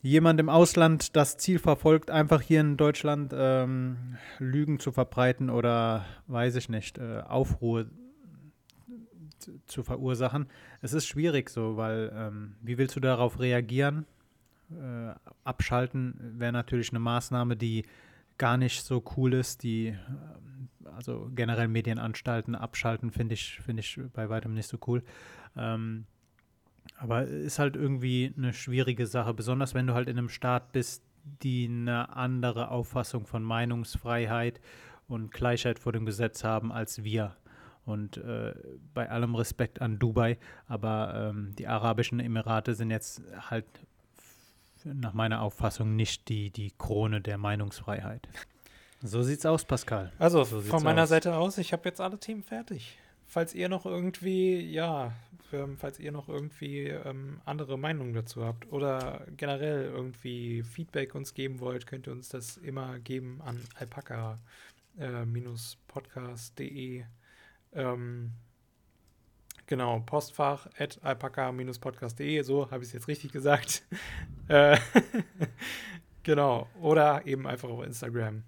jemand im Ausland das Ziel verfolgt, einfach hier in Deutschland ähm, Lügen zu verbreiten oder, weiß ich nicht, äh, Aufruhr zu verursachen. Es ist schwierig so, weil ähm, wie willst du darauf reagieren? Äh, abschalten wäre natürlich eine Maßnahme, die gar nicht so cool ist, die äh, also generell Medienanstalten abschalten, finde ich, find ich bei weitem nicht so cool. Ähm, aber ist halt irgendwie eine schwierige Sache, besonders wenn du halt in einem Staat bist, die eine andere Auffassung von Meinungsfreiheit und Gleichheit vor dem Gesetz haben als wir. Und äh, bei allem Respekt an Dubai, aber ähm, die Arabischen Emirate sind jetzt halt nach meiner Auffassung nicht die, die Krone der Meinungsfreiheit. (laughs) So sieht's aus, Pascal. Also so von meiner aus. Seite aus, ich habe jetzt alle Themen fertig. Falls ihr noch irgendwie, ja, ähm, falls ihr noch irgendwie ähm, andere Meinungen dazu habt oder generell irgendwie Feedback uns geben wollt, könnt ihr uns das immer geben an alpaka-podcast.de. Äh, ähm, genau, Postfach at alpaka-podcast.de, so habe ich es jetzt richtig gesagt. (laughs) Äh, (laughs) genau, oder eben einfach auf Instagram.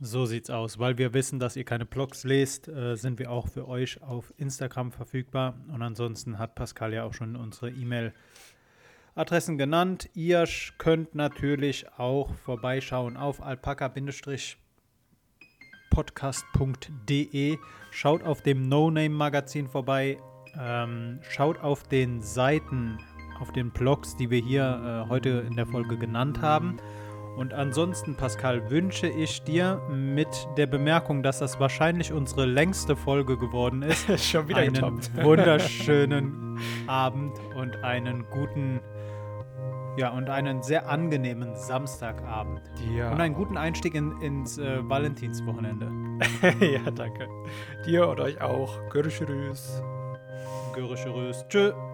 So sieht's aus. Weil wir wissen, dass ihr keine Blogs lest, äh, sind wir auch für euch auf Instagram verfügbar. Und ansonsten hat Pascal ja auch schon unsere E-Mail Adressen genannt. Ihr könnt natürlich auch vorbeischauen auf alpaka-podcast.de. Schaut auf dem No Name Magazin vorbei. Ähm, schaut auf den Seiten, auf den Blogs, die wir hier äh, heute in der Folge genannt haben. Und ansonsten, Pascal, wünsche ich dir mit der Bemerkung, dass das wahrscheinlich unsere längste Folge geworden ist, (laughs) Schon wieder einen getoppt. (laughs) wunderschönen Abend und einen guten, ja, und einen sehr angenehmen Samstagabend. Ja. Und einen guten Einstieg in, ins äh, Valentinswochenende. (laughs) ja, danke. Dir und euch auch. Görüşürüz. Görüşürüz. Tschö.